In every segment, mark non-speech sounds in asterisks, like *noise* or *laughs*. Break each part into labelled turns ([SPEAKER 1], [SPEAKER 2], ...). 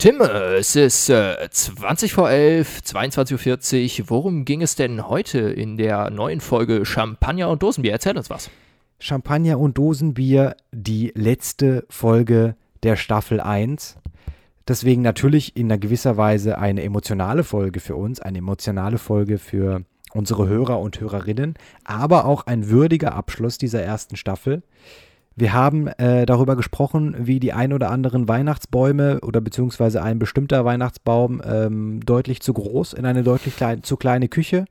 [SPEAKER 1] Tim, es ist äh, 20 vor 11, 22.40 Uhr. Worum ging es denn heute in der neuen Folge Champagner und Dosenbier? Erzähl uns was.
[SPEAKER 2] Champagner und Dosenbier, die letzte Folge der Staffel 1. Deswegen natürlich in einer gewisser Weise eine emotionale Folge für uns, eine emotionale Folge für unsere Hörer und Hörerinnen, aber auch ein würdiger Abschluss dieser ersten Staffel. Wir haben äh, darüber gesprochen, wie die ein oder anderen Weihnachtsbäume oder beziehungsweise ein bestimmter Weihnachtsbaum ähm, deutlich zu groß in eine deutlich klein, zu kleine Küche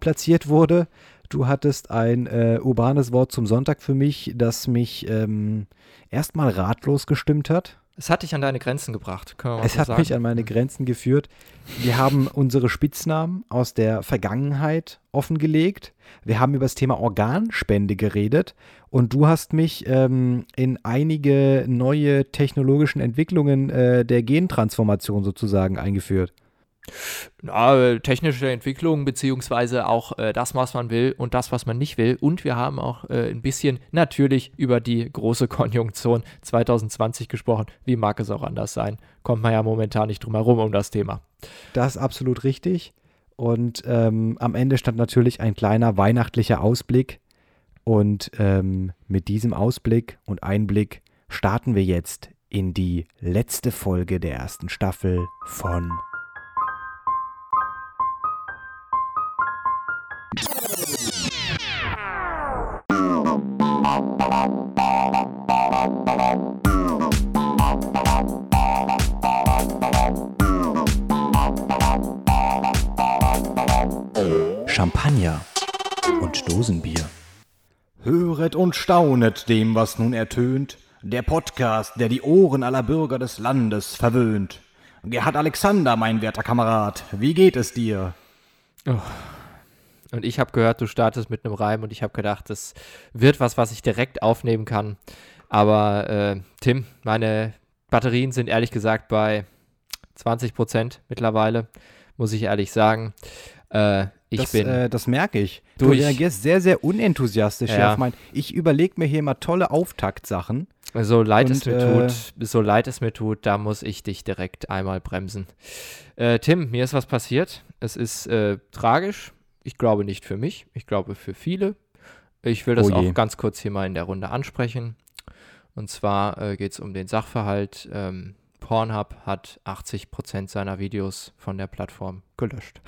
[SPEAKER 2] platziert wurde. Du hattest ein äh, urbanes Wort zum Sonntag für mich, das mich ähm, erstmal ratlos gestimmt hat.
[SPEAKER 1] Es hat dich an deine Grenzen gebracht.
[SPEAKER 2] es so hat sagen. mich an meine Grenzen geführt. Wir haben unsere Spitznamen aus der Vergangenheit offengelegt. Wir haben über das Thema Organspende geredet. Und du hast mich ähm, in einige neue technologischen Entwicklungen äh, der Gentransformation sozusagen eingeführt.
[SPEAKER 1] Ja, technische Entwicklung, beziehungsweise auch äh, das, was man will und das, was man nicht will. Und wir haben auch äh, ein bisschen natürlich über die große *laughs* Konjunktion 2020 gesprochen. Wie mag es auch anders sein? Kommt man ja momentan nicht drum herum um das Thema.
[SPEAKER 2] Das ist absolut richtig. Und ähm, am Ende stand natürlich ein kleiner weihnachtlicher Ausblick. Und ähm, mit diesem Ausblick und Einblick starten wir jetzt in die letzte Folge der ersten Staffel von Champagner und Dosenbier.
[SPEAKER 3] Höret und staunet dem, was nun ertönt, der Podcast, der die Ohren aller Bürger des Landes verwöhnt. Gerhard Alexander, mein werter Kamerad, wie geht es dir?
[SPEAKER 1] Oh. Und ich habe gehört, du startest mit einem Reim und ich habe gedacht, das wird was, was ich direkt aufnehmen kann. Aber äh, Tim, meine Batterien sind ehrlich gesagt bei 20 Prozent mittlerweile, muss ich ehrlich sagen.
[SPEAKER 2] Äh, ich das, bin. Äh, das merke ich. Du reagierst sehr, sehr unenthusiastisch ja. auf mein. Ich überlege mir hier mal tolle Auftaktsachen.
[SPEAKER 1] So leid und, es mir äh, tut, so leid es mir tut, da muss ich dich direkt einmal bremsen. Äh, Tim, mir ist was passiert. Es ist äh, tragisch. Ich glaube nicht für mich. Ich glaube für viele. Ich will das oh auch ganz kurz hier mal in der Runde ansprechen. Und zwar äh, geht es um den Sachverhalt. Ähm, Pornhub hat 80% seiner Videos von der Plattform gelöscht.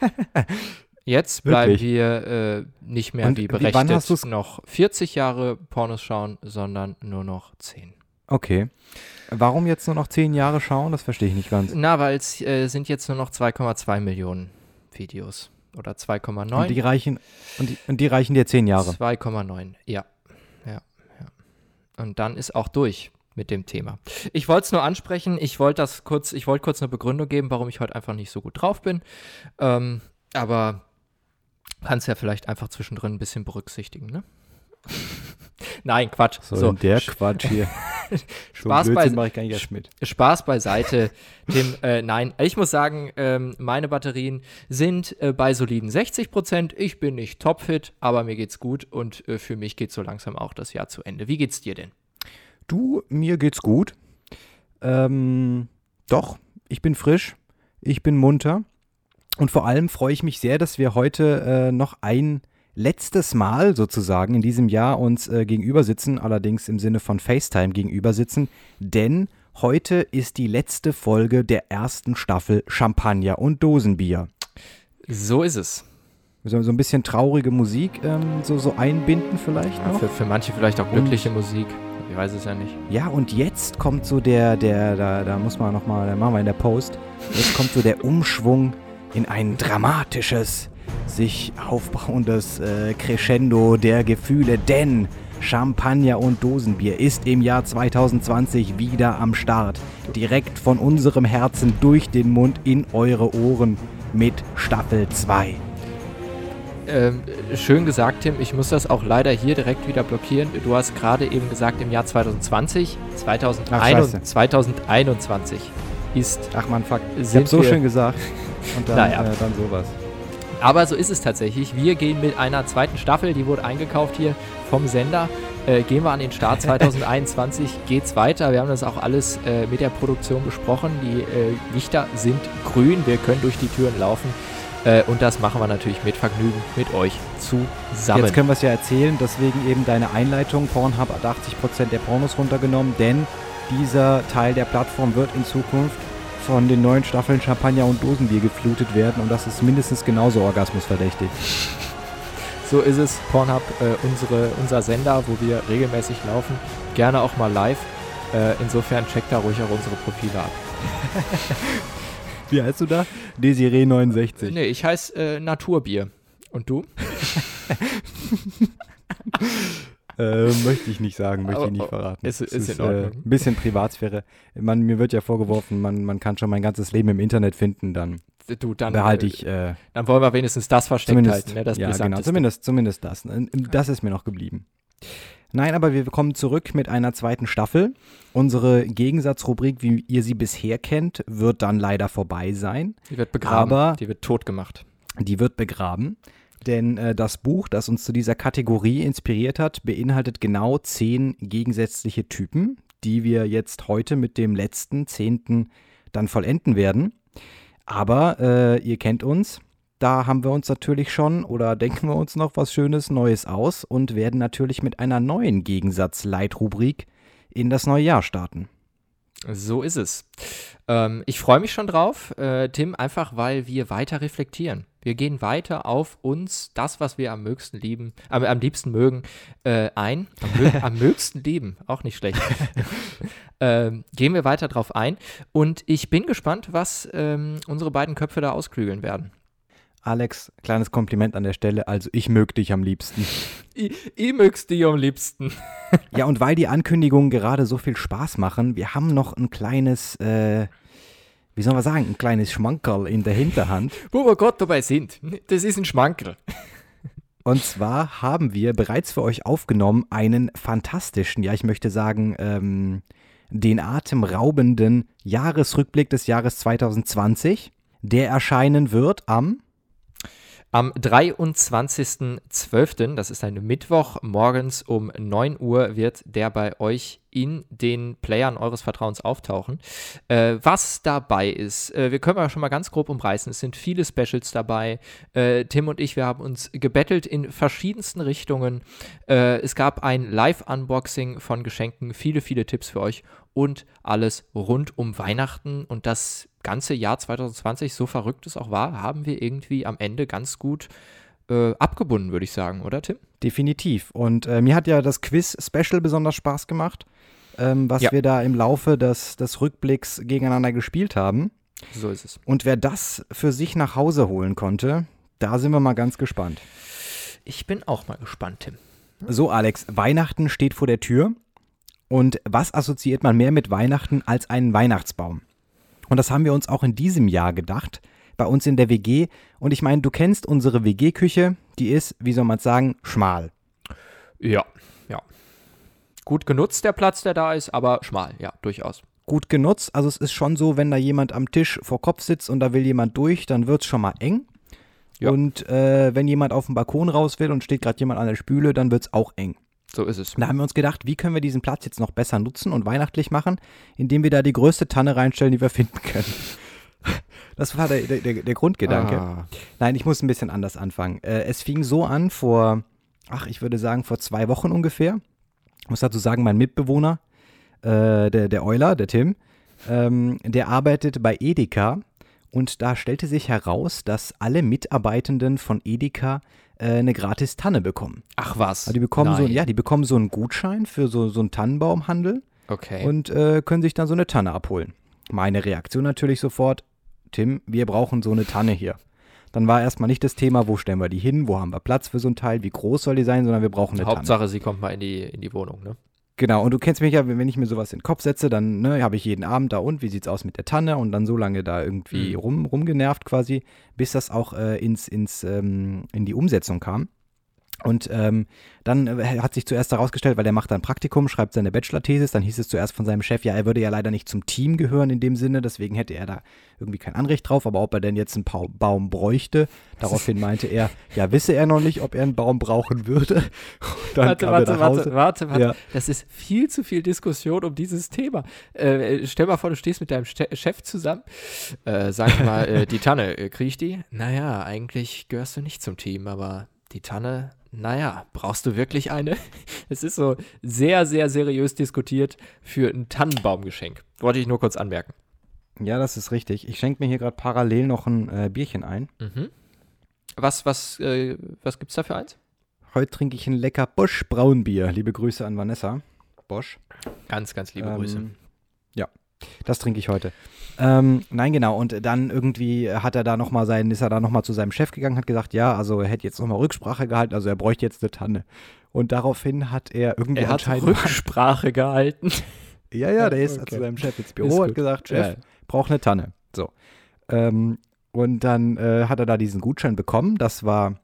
[SPEAKER 1] *laughs* Jetzt bleiben Wirklich? wir äh, nicht mehr Und wie berechnet noch 40 Jahre Pornos schauen, sondern nur noch 10.
[SPEAKER 2] Okay. Warum jetzt nur noch 10 Jahre schauen? Das verstehe ich nicht ganz.
[SPEAKER 1] Na, weil es äh, sind jetzt nur noch 2,2 Millionen Videos. Oder 2,9.
[SPEAKER 2] Und die reichen, und die, und die reichen dir 10 Jahre.
[SPEAKER 1] 2,9, ja. ja. Ja. Und dann ist auch durch mit dem Thema. Ich wollte es nur ansprechen, ich wollte das kurz, ich wollte kurz eine Begründung geben, warum ich heute einfach nicht so gut drauf bin. Ähm, aber kannst ja vielleicht einfach zwischendrin ein bisschen berücksichtigen, ne? *laughs* Nein, Quatsch.
[SPEAKER 2] So, so. der Quatsch hier. *laughs*
[SPEAKER 1] Spaß, so bei, ich gar nicht erst mit. Spaß beiseite, Tim. *laughs* Äh, nein, ich muss sagen, ähm, meine Batterien sind äh, bei soliden 60 Prozent. Ich bin nicht topfit, aber mir geht's gut und äh, für mich geht so langsam auch das Jahr zu Ende. Wie geht's dir denn?
[SPEAKER 2] Du, mir geht's gut. Ähm, doch, ich bin frisch, ich bin munter und vor allem freue ich mich sehr, dass wir heute äh, noch ein letztes Mal sozusagen in diesem Jahr uns äh, gegenüber sitzen, allerdings im Sinne von FaceTime gegenüber sitzen, denn heute ist die letzte Folge der ersten Staffel Champagner und Dosenbier.
[SPEAKER 1] So ist es.
[SPEAKER 2] So, so ein bisschen traurige Musik ähm, so, so einbinden vielleicht
[SPEAKER 1] ja, für, für, manche vielleicht auch glückliche und Musik. Ich weiß es ja nicht.
[SPEAKER 2] Ja, und jetzt kommt so der, der, da, da muss man nochmal, da machen wir in der Post, jetzt kommt so der Umschwung in ein dramatisches, sich aufbauendes äh, Crescendo der Gefühle, denn Champagner und Dosenbier ist im Jahr 2020 wieder am Start. Direkt von unserem Herzen durch den Mund in eure Ohren mit Staffel 2.
[SPEAKER 1] Ähm, schön gesagt, Tim. Ich muss das auch leider hier direkt wieder blockieren. Du hast gerade eben gesagt, im Jahr 2020, 2021, 2021 ist.
[SPEAKER 2] Ach man, fuck. Ich hab so schön gesagt. *laughs* Und dann,
[SPEAKER 1] naja.
[SPEAKER 2] äh, dann sowas.
[SPEAKER 1] Aber so ist es tatsächlich. Wir gehen mit einer zweiten Staffel, die wurde eingekauft hier vom Sender. äh, gehen wir an den Start. *laughs* 2021 geht's weiter. Wir haben das auch alles äh, mit der Produktion besprochen. Die äh, Lichter sind grün. Wir können durch die Türen laufen. Äh, und das machen wir natürlich mit Vergnügen mit euch zusammen.
[SPEAKER 2] Jetzt können wir es ja erzählen, deswegen eben deine Einleitung. Pornhub hat 80% der Pornos runtergenommen, denn dieser Teil der Plattform wird in Zukunft von den neuen Staffeln Champagner und Dosenbier geflutet werden und das ist mindestens genauso orgasmusverdächtig. *laughs*
[SPEAKER 1] So ist es. Pornhub, äh, unsere, unser Sender, wo wir regelmäßig laufen. Gerne auch mal live. Äh, insofern checkt da ruhig auch unsere Profile ab. *laughs*
[SPEAKER 2] Wie heißt du da? Desiree69.
[SPEAKER 1] Nee, ich heiße äh, Naturbier. Und du? *laughs*
[SPEAKER 2] äh, möchte ich nicht sagen, möchte ich nicht verraten.
[SPEAKER 1] Ist, ist, ist
[SPEAKER 2] in Ordnung. Äh, ein bisschen Privatsphäre. Man, mir wird ja vorgeworfen, man, man kann schon mein ganzes Leben im Internet finden, dann
[SPEAKER 1] du, dann
[SPEAKER 2] behalte ich. Äh,
[SPEAKER 1] dann wollen wir wenigstens das versteckt halten, ne? das
[SPEAKER 2] ja, genau, zumindest, zumindest das. Das ist mir noch geblieben. Nein, aber wir kommen zurück mit einer zweiten Staffel. Unsere Gegensatzrubrik, wie ihr sie bisher kennt, wird dann leider vorbei sein.
[SPEAKER 1] Die wird begraben.
[SPEAKER 2] Aber
[SPEAKER 1] die wird tot gemacht.
[SPEAKER 2] Die wird begraben. Denn äh, das Buch, das uns zu dieser Kategorie inspiriert hat, beinhaltet genau zehn gegensätzliche Typen, die wir jetzt heute mit dem letzten, zehnten dann vollenden werden. Aber äh, ihr kennt uns, da haben wir uns natürlich schon oder denken wir uns noch was Schönes Neues aus und werden natürlich mit einer neuen Gegensatz-Leitrubrik in das neue Jahr starten.
[SPEAKER 1] So ist es. Ähm, ich freue mich schon drauf, äh, Tim, einfach weil wir weiter reflektieren. Wir gehen weiter auf uns, das, was wir am mögsten lieben, äh, am liebsten mögen, äh, ein. Am, mö *laughs* am mögsten lieben, auch nicht schlecht. *laughs* ähm, gehen wir weiter drauf ein. Und ich bin gespannt, was ähm, unsere beiden Köpfe da ausklügeln werden.
[SPEAKER 2] Alex, kleines Kompliment an der Stelle. Also, ich mög dich am liebsten.
[SPEAKER 1] Ich, ich mögst dich am liebsten. *laughs*
[SPEAKER 2] ja, und weil die Ankündigungen gerade so viel Spaß machen, wir haben noch ein kleines, äh, wie soll man sagen, ein kleines Schmankerl in der Hinterhand. *laughs*
[SPEAKER 1] Wo wir gerade dabei sind. Das ist ein Schmankerl. *laughs*
[SPEAKER 2] Und zwar haben wir bereits für euch aufgenommen einen fantastischen, ja, ich möchte sagen, ähm, den atemraubenden Jahresrückblick des Jahres 2020. Der erscheinen wird am
[SPEAKER 1] am 23.12., das ist ein Mittwoch, morgens um 9 Uhr wird der bei euch in den Playern eures Vertrauens auftauchen. Äh, was dabei ist, äh, wir können ja schon mal ganz grob umreißen. Es sind viele Specials dabei. Äh, Tim und ich, wir haben uns gebettelt in verschiedensten Richtungen. Äh, es gab ein Live-Unboxing von Geschenken, viele, viele Tipps für euch und alles rund um Weihnachten und das ganze Jahr 2020, so verrückt es auch war, haben wir irgendwie am Ende ganz gut äh, abgebunden, würde ich sagen, oder Tim?
[SPEAKER 2] Definitiv. Und äh, mir hat ja das Quiz-Special besonders Spaß gemacht, ähm, was ja. wir da im Laufe des, des Rückblicks gegeneinander gespielt haben.
[SPEAKER 1] So ist es.
[SPEAKER 2] Und wer das für sich nach Hause holen konnte, da sind wir mal ganz gespannt.
[SPEAKER 1] Ich bin auch mal gespannt, Tim.
[SPEAKER 2] So, Alex, Weihnachten steht vor der Tür. Und was assoziiert man mehr mit Weihnachten als einen Weihnachtsbaum? Und das haben wir uns auch in diesem Jahr gedacht, bei uns in der WG. Und ich meine, du kennst unsere WG-Küche, die ist, wie soll man sagen, schmal.
[SPEAKER 1] Ja, ja. Gut genutzt der Platz, der da ist, aber schmal, ja, durchaus.
[SPEAKER 2] Gut genutzt, also es ist schon so, wenn da jemand am Tisch vor Kopf sitzt und da will jemand durch, dann wird es schon mal eng. Ja. Und äh, wenn jemand auf den Balkon raus will und steht gerade jemand an der Spüle, dann wird es auch eng.
[SPEAKER 1] So ist es.
[SPEAKER 2] Da haben wir uns gedacht, wie können wir diesen Platz jetzt noch besser nutzen und weihnachtlich machen, indem wir da die größte Tanne reinstellen, die wir finden können. *laughs* Das war der, der, der Grundgedanke. Ah. Nein, ich muss ein bisschen anders anfangen. Äh, es fing so an vor, ach, ich würde sagen, vor zwei Wochen ungefähr. Ich muss dazu sagen, mein Mitbewohner, äh, der, der Euler, der Tim, ähm, der arbeitet bei Edeka und da stellte sich heraus, dass alle Mitarbeitenden von Edeka äh, eine gratis Tanne bekommen.
[SPEAKER 1] Ach was?
[SPEAKER 2] Also die bekommen Nein. so, ja, die bekommen so einen Gutschein für so, so einen Tannenbaumhandel.
[SPEAKER 1] Okay.
[SPEAKER 2] Und äh, können sich dann so eine Tanne abholen. Meine Reaktion natürlich sofort, Tim, wir brauchen so eine Tanne hier. Dann war erstmal nicht das Thema, wo stellen wir die hin, wo haben wir Platz für so ein Teil, wie groß soll die sein, sondern wir brauchen eine
[SPEAKER 1] Hauptsache,
[SPEAKER 2] Tanne.
[SPEAKER 1] sie kommt mal in die, in die Wohnung, ne?
[SPEAKER 2] Genau, und du kennst mich ja, wenn ich mir sowas in den Kopf setze, dann ne, habe ich jeden Abend da und wie sieht's aus mit der Tanne und dann so lange da irgendwie mhm. rum, rumgenervt quasi, bis das auch äh, ins, ins, ähm, in die Umsetzung kam. Und ähm, dann äh, hat sich zuerst herausgestellt, weil er macht dann Praktikum, schreibt seine Bachelor-Thesis, dann hieß es zuerst von seinem Chef, ja, er würde ja leider nicht zum Team gehören in dem Sinne, deswegen hätte er da irgendwie kein Anrecht drauf, aber ob er denn jetzt einen pa Baum bräuchte, daraufhin *laughs* meinte er, ja, wisse er noch nicht, ob er einen Baum brauchen würde. *laughs*
[SPEAKER 1] Warte, warte, warte, warte, warte, ja. das ist viel zu viel Diskussion um dieses Thema. Äh, stell mal vor, du stehst mit deinem Chef zusammen, äh, sag mal, äh, die Tanne, äh, krieg ich die? Naja, eigentlich gehörst du nicht zum Team, aber die Tanne naja, brauchst du wirklich eine? *laughs* Es ist so sehr, sehr seriös diskutiert für ein Tannenbaumgeschenk. Wollte ich nur kurz anmerken.
[SPEAKER 2] Ja, das ist richtig. Ich schenke mir hier gerade parallel noch ein äh, Bierchen ein.
[SPEAKER 1] Mhm. Was, was, äh, was gibt's da für eins?
[SPEAKER 2] Heute trinke ich ein lecker Bosch Braunbier. Liebe Grüße an Vanessa. Bosch.
[SPEAKER 1] Ganz, ganz liebe ähm, Grüße.
[SPEAKER 2] Das trinke ich heute. Ähm, nein, genau. Und dann irgendwie hat er da noch mal sein, ist er da nochmal zu seinem Chef gegangen, hat gesagt, ja, also er hätte jetzt nochmal Rücksprache gehalten, also er bräuchte jetzt eine Tanne. Und daraufhin hat er irgendwie
[SPEAKER 1] er hat Rücksprache gehalten.
[SPEAKER 2] Ja, ja, der *laughs* ist okay. zu seinem Chef ins Büro, hat gesagt, Chef, ja. braucht eine Tanne. So. Ähm, und dann äh, hat er da diesen Gutschein bekommen. Das war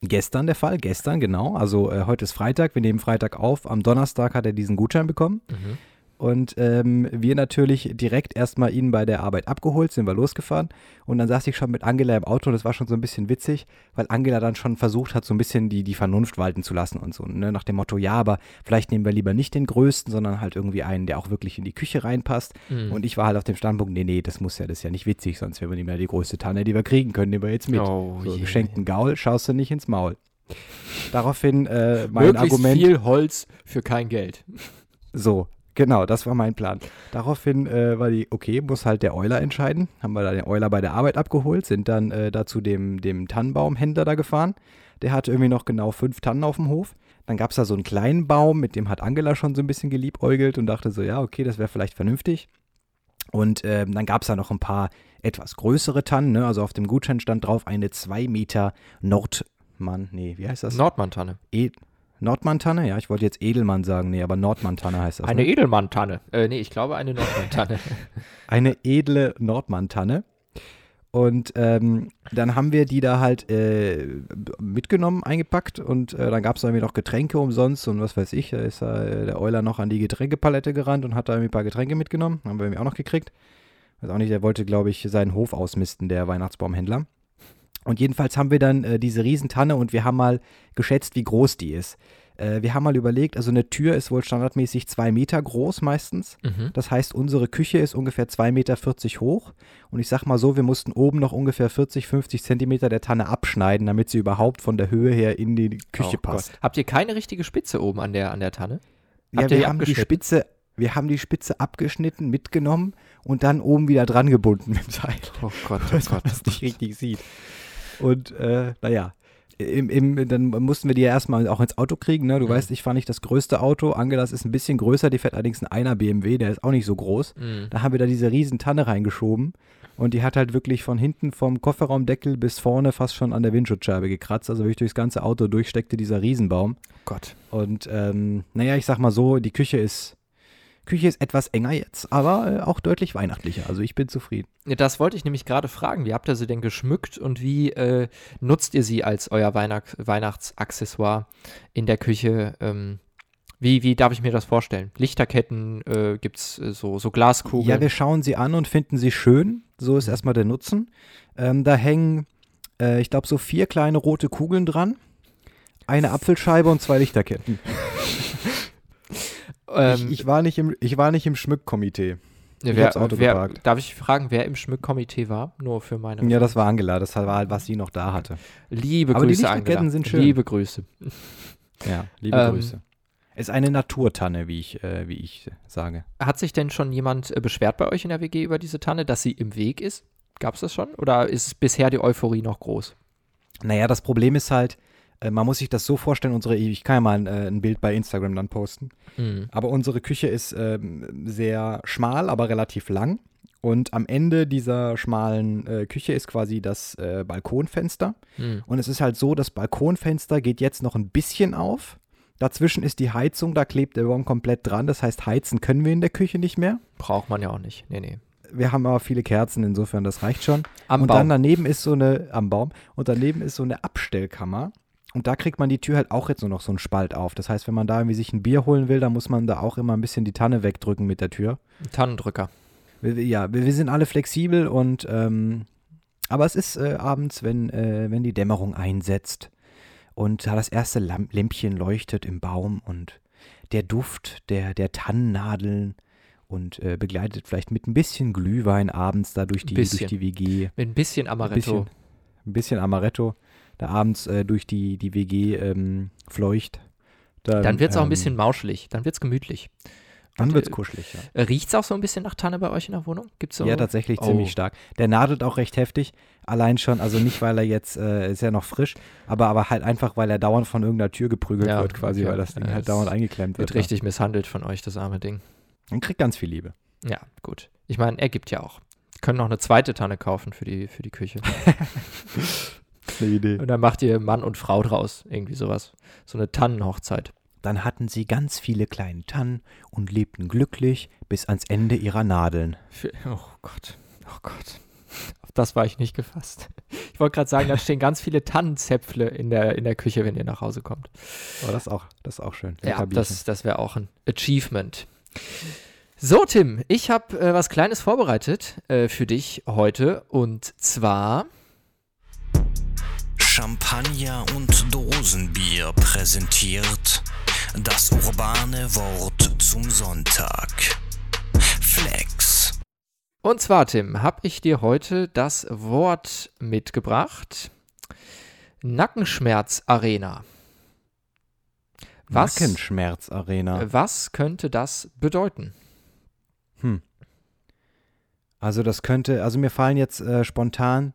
[SPEAKER 2] gestern der Fall, gestern, genau. Also äh, heute ist Freitag, wir nehmen Freitag auf. Am Donnerstag hat er diesen Gutschein bekommen. Mhm. Und ähm, wir natürlich direkt erstmal ihn bei der Arbeit abgeholt, sind wir losgefahren. Und dann saß ich schon mit Angela im Auto und das war schon so ein bisschen witzig, weil Angela dann schon versucht hat, so ein bisschen die, die Vernunft walten zu lassen und so. Ne? Nach dem Motto, ja, aber vielleicht nehmen wir lieber nicht den größten, sondern halt irgendwie einen, der auch wirklich in die Küche reinpasst. Mhm. Und ich war halt auf dem Standpunkt, nee, nee, das muss ja, das ist ja nicht witzig, sonst wären wir nicht mehr die größte Tanne, die wir kriegen können, nehmen wir jetzt mit. Oh, so, yeah. geschenkten Gaul schaust du nicht ins Maul. Daraufhin äh, mein
[SPEAKER 1] Möglichst
[SPEAKER 2] Argument.
[SPEAKER 1] viel Holz für kein Geld.
[SPEAKER 2] So, Genau, das war mein Plan. Daraufhin äh, war die, okay, muss halt der Euler entscheiden. Haben wir da den Euler bei der Arbeit abgeholt, sind dann äh, da zu dem, dem Tannenbaumhändler da gefahren. Der hatte irgendwie noch genau fünf Tannen auf dem Hof. Dann gab es da so einen kleinen Baum, mit dem hat Angela schon so ein bisschen geliebäugelt und dachte so, ja, okay, das wäre vielleicht vernünftig. Und äh, dann gab es da noch ein paar etwas größere Tannen. Ne? Also auf dem Gutschein stand drauf eine 2 Meter Nordmann, nee, wie heißt das?
[SPEAKER 1] Nordmann-Tanne.
[SPEAKER 2] E Nordmantanne? Ja, ich wollte jetzt Edelmann sagen. Nee, aber Nordmantanne heißt das.
[SPEAKER 1] Eine
[SPEAKER 2] ne?
[SPEAKER 1] Edelmantanne. Äh, nee, ich glaube eine Nordmantanne. *laughs*
[SPEAKER 2] eine edle Nordmantanne. Und ähm, dann haben wir die da halt äh, mitgenommen, eingepackt und äh, dann gab es irgendwie noch Getränke umsonst und was weiß ich. Da ist äh, der Euler noch an die Getränkepalette gerannt und hat da irgendwie ein paar Getränke mitgenommen. Haben wir irgendwie auch noch gekriegt. Weiß auch nicht, der wollte, glaube ich, seinen Hof ausmisten, der Weihnachtsbaumhändler. Und jedenfalls haben wir dann äh, diese Riesentanne und wir haben mal geschätzt, wie groß die ist. Äh, wir haben mal überlegt, also eine Tür ist wohl standardmäßig zwei Meter groß meistens. Mhm. Das heißt, unsere Küche ist ungefähr 2,40 Meter hoch. Und ich sag mal so, wir mussten oben noch ungefähr 40, 50 Zentimeter der Tanne abschneiden, damit sie überhaupt von der Höhe her in die Küche oh passt.
[SPEAKER 1] Gott. Habt ihr keine richtige Spitze oben an der, an der Tanne?
[SPEAKER 2] Habt ja, wir haben die Spitze, wir haben die Spitze abgeschnitten, mitgenommen und dann oben wieder dran gebunden mit dem Seil.
[SPEAKER 1] Oh Gott, oh *laughs* Gott,
[SPEAKER 2] das nicht richtig sieht. Und äh, naja, im, im, dann mussten wir die ja erstmal auch ins Auto kriegen. Ne? Du mhm. weißt, ich fahre nicht das größte Auto. Angelas ist ein bisschen größer, die fährt allerdings ein einer BMW, der ist auch nicht so groß. Mhm. Da haben wir da diese riesen Tanne reingeschoben. Und die hat halt wirklich von hinten vom Kofferraumdeckel bis vorne fast schon an der Windschutzscheibe gekratzt. Also wirklich durchs ganze Auto durchsteckte dieser Riesenbaum.
[SPEAKER 1] Gott.
[SPEAKER 2] Und ähm, naja, ich sag mal so, die Küche ist Küche ist etwas enger jetzt, aber äh, auch deutlich weihnachtlicher. Also ich bin zufrieden.
[SPEAKER 1] Das wollte ich nämlich gerade fragen. Wie habt ihr sie denn geschmückt und wie äh, nutzt ihr sie als euer Weihnacht Weihnachtsaccessoire in der Küche? Ähm, wie, wie darf ich mir das vorstellen? Lichterketten, äh, gibt es äh, so, so Glaskugeln?
[SPEAKER 2] Ja, wir schauen sie an und finden sie schön. So ist erstmal der Nutzen. Ähm, da hängen, äh, ich glaube, so vier kleine rote Kugeln dran, eine Apfelscheibe und zwei Lichterketten. *laughs* Ähm, ich, ich, war nicht im, ich war nicht im Schmückkomitee.
[SPEAKER 1] Ich wer, Auto wer, darf ich fragen, wer im Schmückkomitee war? Nur für meine.
[SPEAKER 2] Ja, das war Angela. Das war halt, was sie noch da hatte.
[SPEAKER 1] Liebe Aber Grüße, die Angela.
[SPEAKER 2] sind schön.
[SPEAKER 1] Liebe Grüße.
[SPEAKER 2] Ja, liebe ähm, Grüße. Ist eine Naturtanne, wie ich, äh, wie ich sage.
[SPEAKER 1] Hat sich denn schon jemand äh, beschwert bei euch in der WG über diese Tanne, dass sie im Weg ist? Gab es das schon? Oder ist bisher die Euphorie noch groß?
[SPEAKER 2] Naja, das Problem ist halt, äh, man muss sich das so vorstellen, unsere, ich kann ja mal ein, äh, ein Bild bei Instagram dann posten, mhm. aber unsere Küche ist ähm, sehr schmal, aber relativ lang. Und am Ende dieser schmalen äh, Küche ist quasi das äh, Balkonfenster. Mhm. Und es ist halt so, das Balkonfenster geht jetzt noch ein bisschen auf. Dazwischen ist die Heizung, da klebt der Baum komplett dran. Das heißt, heizen können wir in der Küche nicht mehr.
[SPEAKER 1] Braucht man ja auch nicht. Nee, nee.
[SPEAKER 2] Wir haben aber viele Kerzen, insofern das reicht schon.
[SPEAKER 1] Am
[SPEAKER 2] und
[SPEAKER 1] Baum.
[SPEAKER 2] dann daneben ist so eine, am Baum, und daneben ist so eine Abstellkammer. Und da kriegt man die Tür halt auch jetzt nur noch so einen Spalt auf. Das heißt, wenn man da irgendwie sich ein Bier holen will, dann muss man da auch immer ein bisschen die Tanne wegdrücken mit der Tür.
[SPEAKER 1] Tannendrücker.
[SPEAKER 2] Ja, wir, sind alle flexibel und ähm, aber es ist äh, abends, wenn, äh, wenn die Dämmerung einsetzt und da das erste Lam Lämpchen leuchtet im Baum und der Duft der, der Tannennadeln und äh, begleitet vielleicht mit ein bisschen Glühwein abends da durch die, durch die WG.
[SPEAKER 1] Mit ein bisschen Amaretto.
[SPEAKER 2] Ein bisschen, ein bisschen Amaretto, da abends äh, durch die, die WG ähm, fleucht.
[SPEAKER 1] Dann wird es auch ein
[SPEAKER 2] ähm,
[SPEAKER 1] bisschen mauschelig. Dann wird es gemütlich.
[SPEAKER 2] Dann wird es kuschelig, ja.
[SPEAKER 1] Äh, Riecht's auch so ein bisschen nach Tanne bei euch in der Wohnung? Gibt's so?
[SPEAKER 2] Ja, tatsächlich
[SPEAKER 1] Oh.
[SPEAKER 2] ziemlich stark. Der nadelt auch recht heftig. Allein schon, also nicht, weil er jetzt, äh, ist ja noch frisch, aber, aber halt einfach, weil er dauernd von irgendeiner Tür geprügelt
[SPEAKER 1] Ja,
[SPEAKER 2] wird, quasi,
[SPEAKER 1] okay.
[SPEAKER 2] weil das Ding
[SPEAKER 1] Ja,
[SPEAKER 2] halt
[SPEAKER 1] es
[SPEAKER 2] dauernd eingeklemmt wird.
[SPEAKER 1] Wird richtig misshandelt von euch, das arme Ding.
[SPEAKER 2] Und kriegt ganz viel Liebe.
[SPEAKER 1] Ja, gut. Ich meine, er gibt ja auch. Können noch eine zweite Tanne kaufen für die, für die Küche. *laughs*
[SPEAKER 2] Eine Idee.
[SPEAKER 1] Und dann macht ihr Mann und Frau draus. Irgendwie sowas. So eine Tannenhochzeit.
[SPEAKER 2] Dann hatten sie ganz viele kleine Tannen und lebten glücklich bis ans Ende ihrer Nadeln.
[SPEAKER 1] Für, oh Gott. Oh Gott. Auf das war ich nicht gefasst. Ich wollte gerade sagen, da *laughs* stehen ganz viele Tannenzäpfle in der, in der Küche, wenn ihr nach Hause kommt.
[SPEAKER 2] Aber das ist auch, das ist auch schön.
[SPEAKER 1] Ja,
[SPEAKER 2] Lecker Bierchen.
[SPEAKER 1] das, das wäre auch ein Achievement. So, Tim, ich habe äh, was Kleines vorbereitet äh, für dich heute. Und zwar
[SPEAKER 4] Champagner und Dosenbier präsentiert das urbane Wort zum Sonntag. Flex.
[SPEAKER 1] Und zwar, Tim, habe ich dir heute das Wort mitgebracht. Nackenschmerz-Arena. Was,
[SPEAKER 2] Nackenschmerzarena.
[SPEAKER 1] was könnte das bedeuten?
[SPEAKER 2] Hm. Also das könnte, also mir fallen jetzt äh, spontan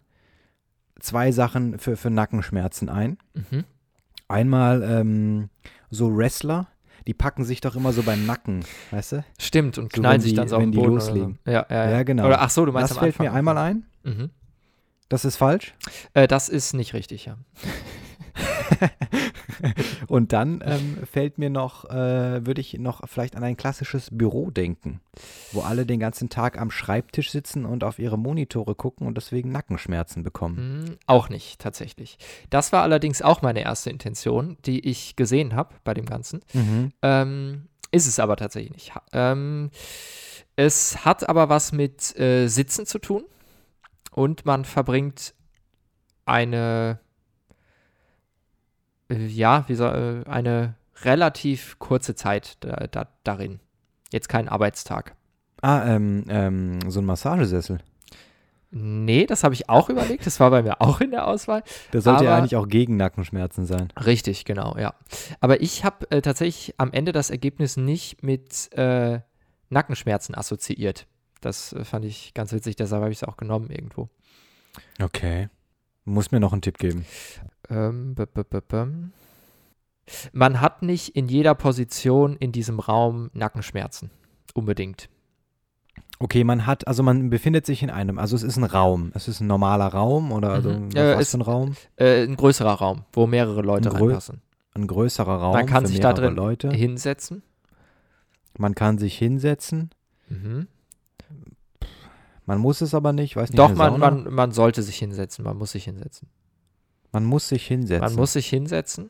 [SPEAKER 2] zwei Sachen für, für Nackenschmerzen ein.
[SPEAKER 1] Mhm.
[SPEAKER 2] Einmal ähm, so Wrestler, die packen sich doch immer so beim Nacken, weißt du?
[SPEAKER 1] Stimmt, und knallen sich
[SPEAKER 2] die-
[SPEAKER 1] dann so auf den Boden.
[SPEAKER 2] loslegen.
[SPEAKER 1] So. Ja, ja,
[SPEAKER 2] Ja, genau.
[SPEAKER 1] Oder, ach so, du meinst
[SPEAKER 2] Das fällt mir einmal ein.
[SPEAKER 1] Mhm.
[SPEAKER 2] Das ist falsch.
[SPEAKER 1] Äh, das ist nicht richtig, ja. *laughs* *laughs*
[SPEAKER 2] Und dann ähm, fällt mir noch, äh, würde ich noch vielleicht an ein klassisches Büro denken, wo alle den ganzen Tag am Schreibtisch sitzen und auf ihre Monitore gucken und deswegen Nackenschmerzen bekommen.
[SPEAKER 1] Hm, auch nicht, tatsächlich. Das war allerdings auch meine erste Intention, die ich gesehen habe bei dem Ganzen.
[SPEAKER 2] Mhm.
[SPEAKER 1] Ähm, ist es aber tatsächlich nicht. Ähm, es hat aber was mit äh, Sitzen zu tun und man verbringt eine, äh, ja, wie soll, äh, eine relativ kurze Zeit da, da, darin. Jetzt kein Arbeitstag.
[SPEAKER 2] Ah, ähm, ähm, so ein Massagesessel.
[SPEAKER 1] Nee, das habe ich auch überlegt. Das war bei mir auch in der Auswahl.
[SPEAKER 2] Der sollte ja
[SPEAKER 1] Aber-
[SPEAKER 2] eigentlich auch gegen Nackenschmerzen sein.
[SPEAKER 1] Richtig, genau, ja. Aber ich habe äh, tatsächlich am Ende das Ergebnis nicht mit äh, Nackenschmerzen assoziiert. Das äh, fand ich ganz witzig, deshalb habe ich es auch genommen irgendwo.
[SPEAKER 2] Okay. Muss mir noch einen Tipp geben.
[SPEAKER 1] Ähm. Man hat nicht in jeder Position in diesem Raum Nackenschmerzen. Unbedingt.
[SPEAKER 2] Okay, man hat, also man befindet sich in einem, also es ist ein Raum. Es ist ein normaler Raum oder also
[SPEAKER 1] Mhm.
[SPEAKER 2] was
[SPEAKER 1] Äh,
[SPEAKER 2] was
[SPEAKER 1] es-
[SPEAKER 2] für ein Raum?
[SPEAKER 1] Äh, ein größerer Raum, wo mehrere Leute
[SPEAKER 2] Ein
[SPEAKER 1] reinpassen.
[SPEAKER 2] Ein größerer Raum.
[SPEAKER 1] Man kann sich da drin
[SPEAKER 2] Leute.
[SPEAKER 1] hinsetzen.
[SPEAKER 2] Man kann sich hinsetzen.
[SPEAKER 1] Mhm.
[SPEAKER 2] Man muss es aber nicht, weiß nicht.
[SPEAKER 1] Doch, man, man, man sollte sich hinsetzen. Man muss sich hinsetzen.
[SPEAKER 2] Man muss sich hinsetzen.
[SPEAKER 1] Man muss sich hinsetzen.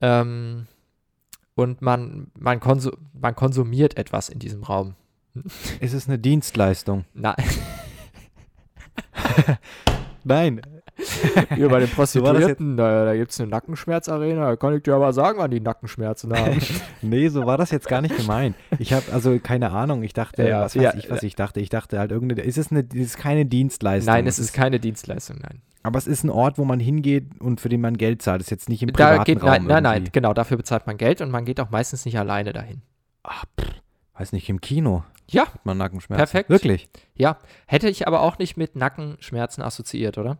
[SPEAKER 1] Ähm, und man, man, konsu man konsumiert etwas in diesem Raum.
[SPEAKER 2] ist es eine Dienstleistung?
[SPEAKER 1] Na,
[SPEAKER 2] Nein. *laughs* *laughs*
[SPEAKER 1] hier bei den
[SPEAKER 2] So
[SPEAKER 1] Prostituierten, da, da gibt es eine Nackenschmerzarena, da kann ich dir aber sagen, wann die Nackenschmerzen haben. *laughs*
[SPEAKER 2] Nee, so war das jetzt gar nicht gemeint. Ich habe also keine Ahnung. Ich dachte,
[SPEAKER 1] Ja,
[SPEAKER 2] was weiß
[SPEAKER 1] ja,
[SPEAKER 2] ich, was ich dachte. Ich dachte halt irgendeine. Ist es eine? Ist es keine Dienstleistung?
[SPEAKER 1] nein, es ist keine Dienstleistung, nein.
[SPEAKER 2] Aber es ist ein Ort, wo man hingeht und für den man Geld zahlt. Das ist jetzt nicht im
[SPEAKER 1] Da
[SPEAKER 2] privaten
[SPEAKER 1] geht,
[SPEAKER 2] Raum.
[SPEAKER 1] nein, nein, nein, genau, dafür bezahlt man Geld und man geht auch meistens nicht alleine dahin.
[SPEAKER 2] Ach, pff, weiß nicht, im Kino
[SPEAKER 1] Ja,
[SPEAKER 2] hat man Nackenschmerzen.
[SPEAKER 1] Perfekt.
[SPEAKER 2] Wirklich?
[SPEAKER 1] ja, hätte ich aber auch nicht mit Nackenschmerzen assoziiert, oder?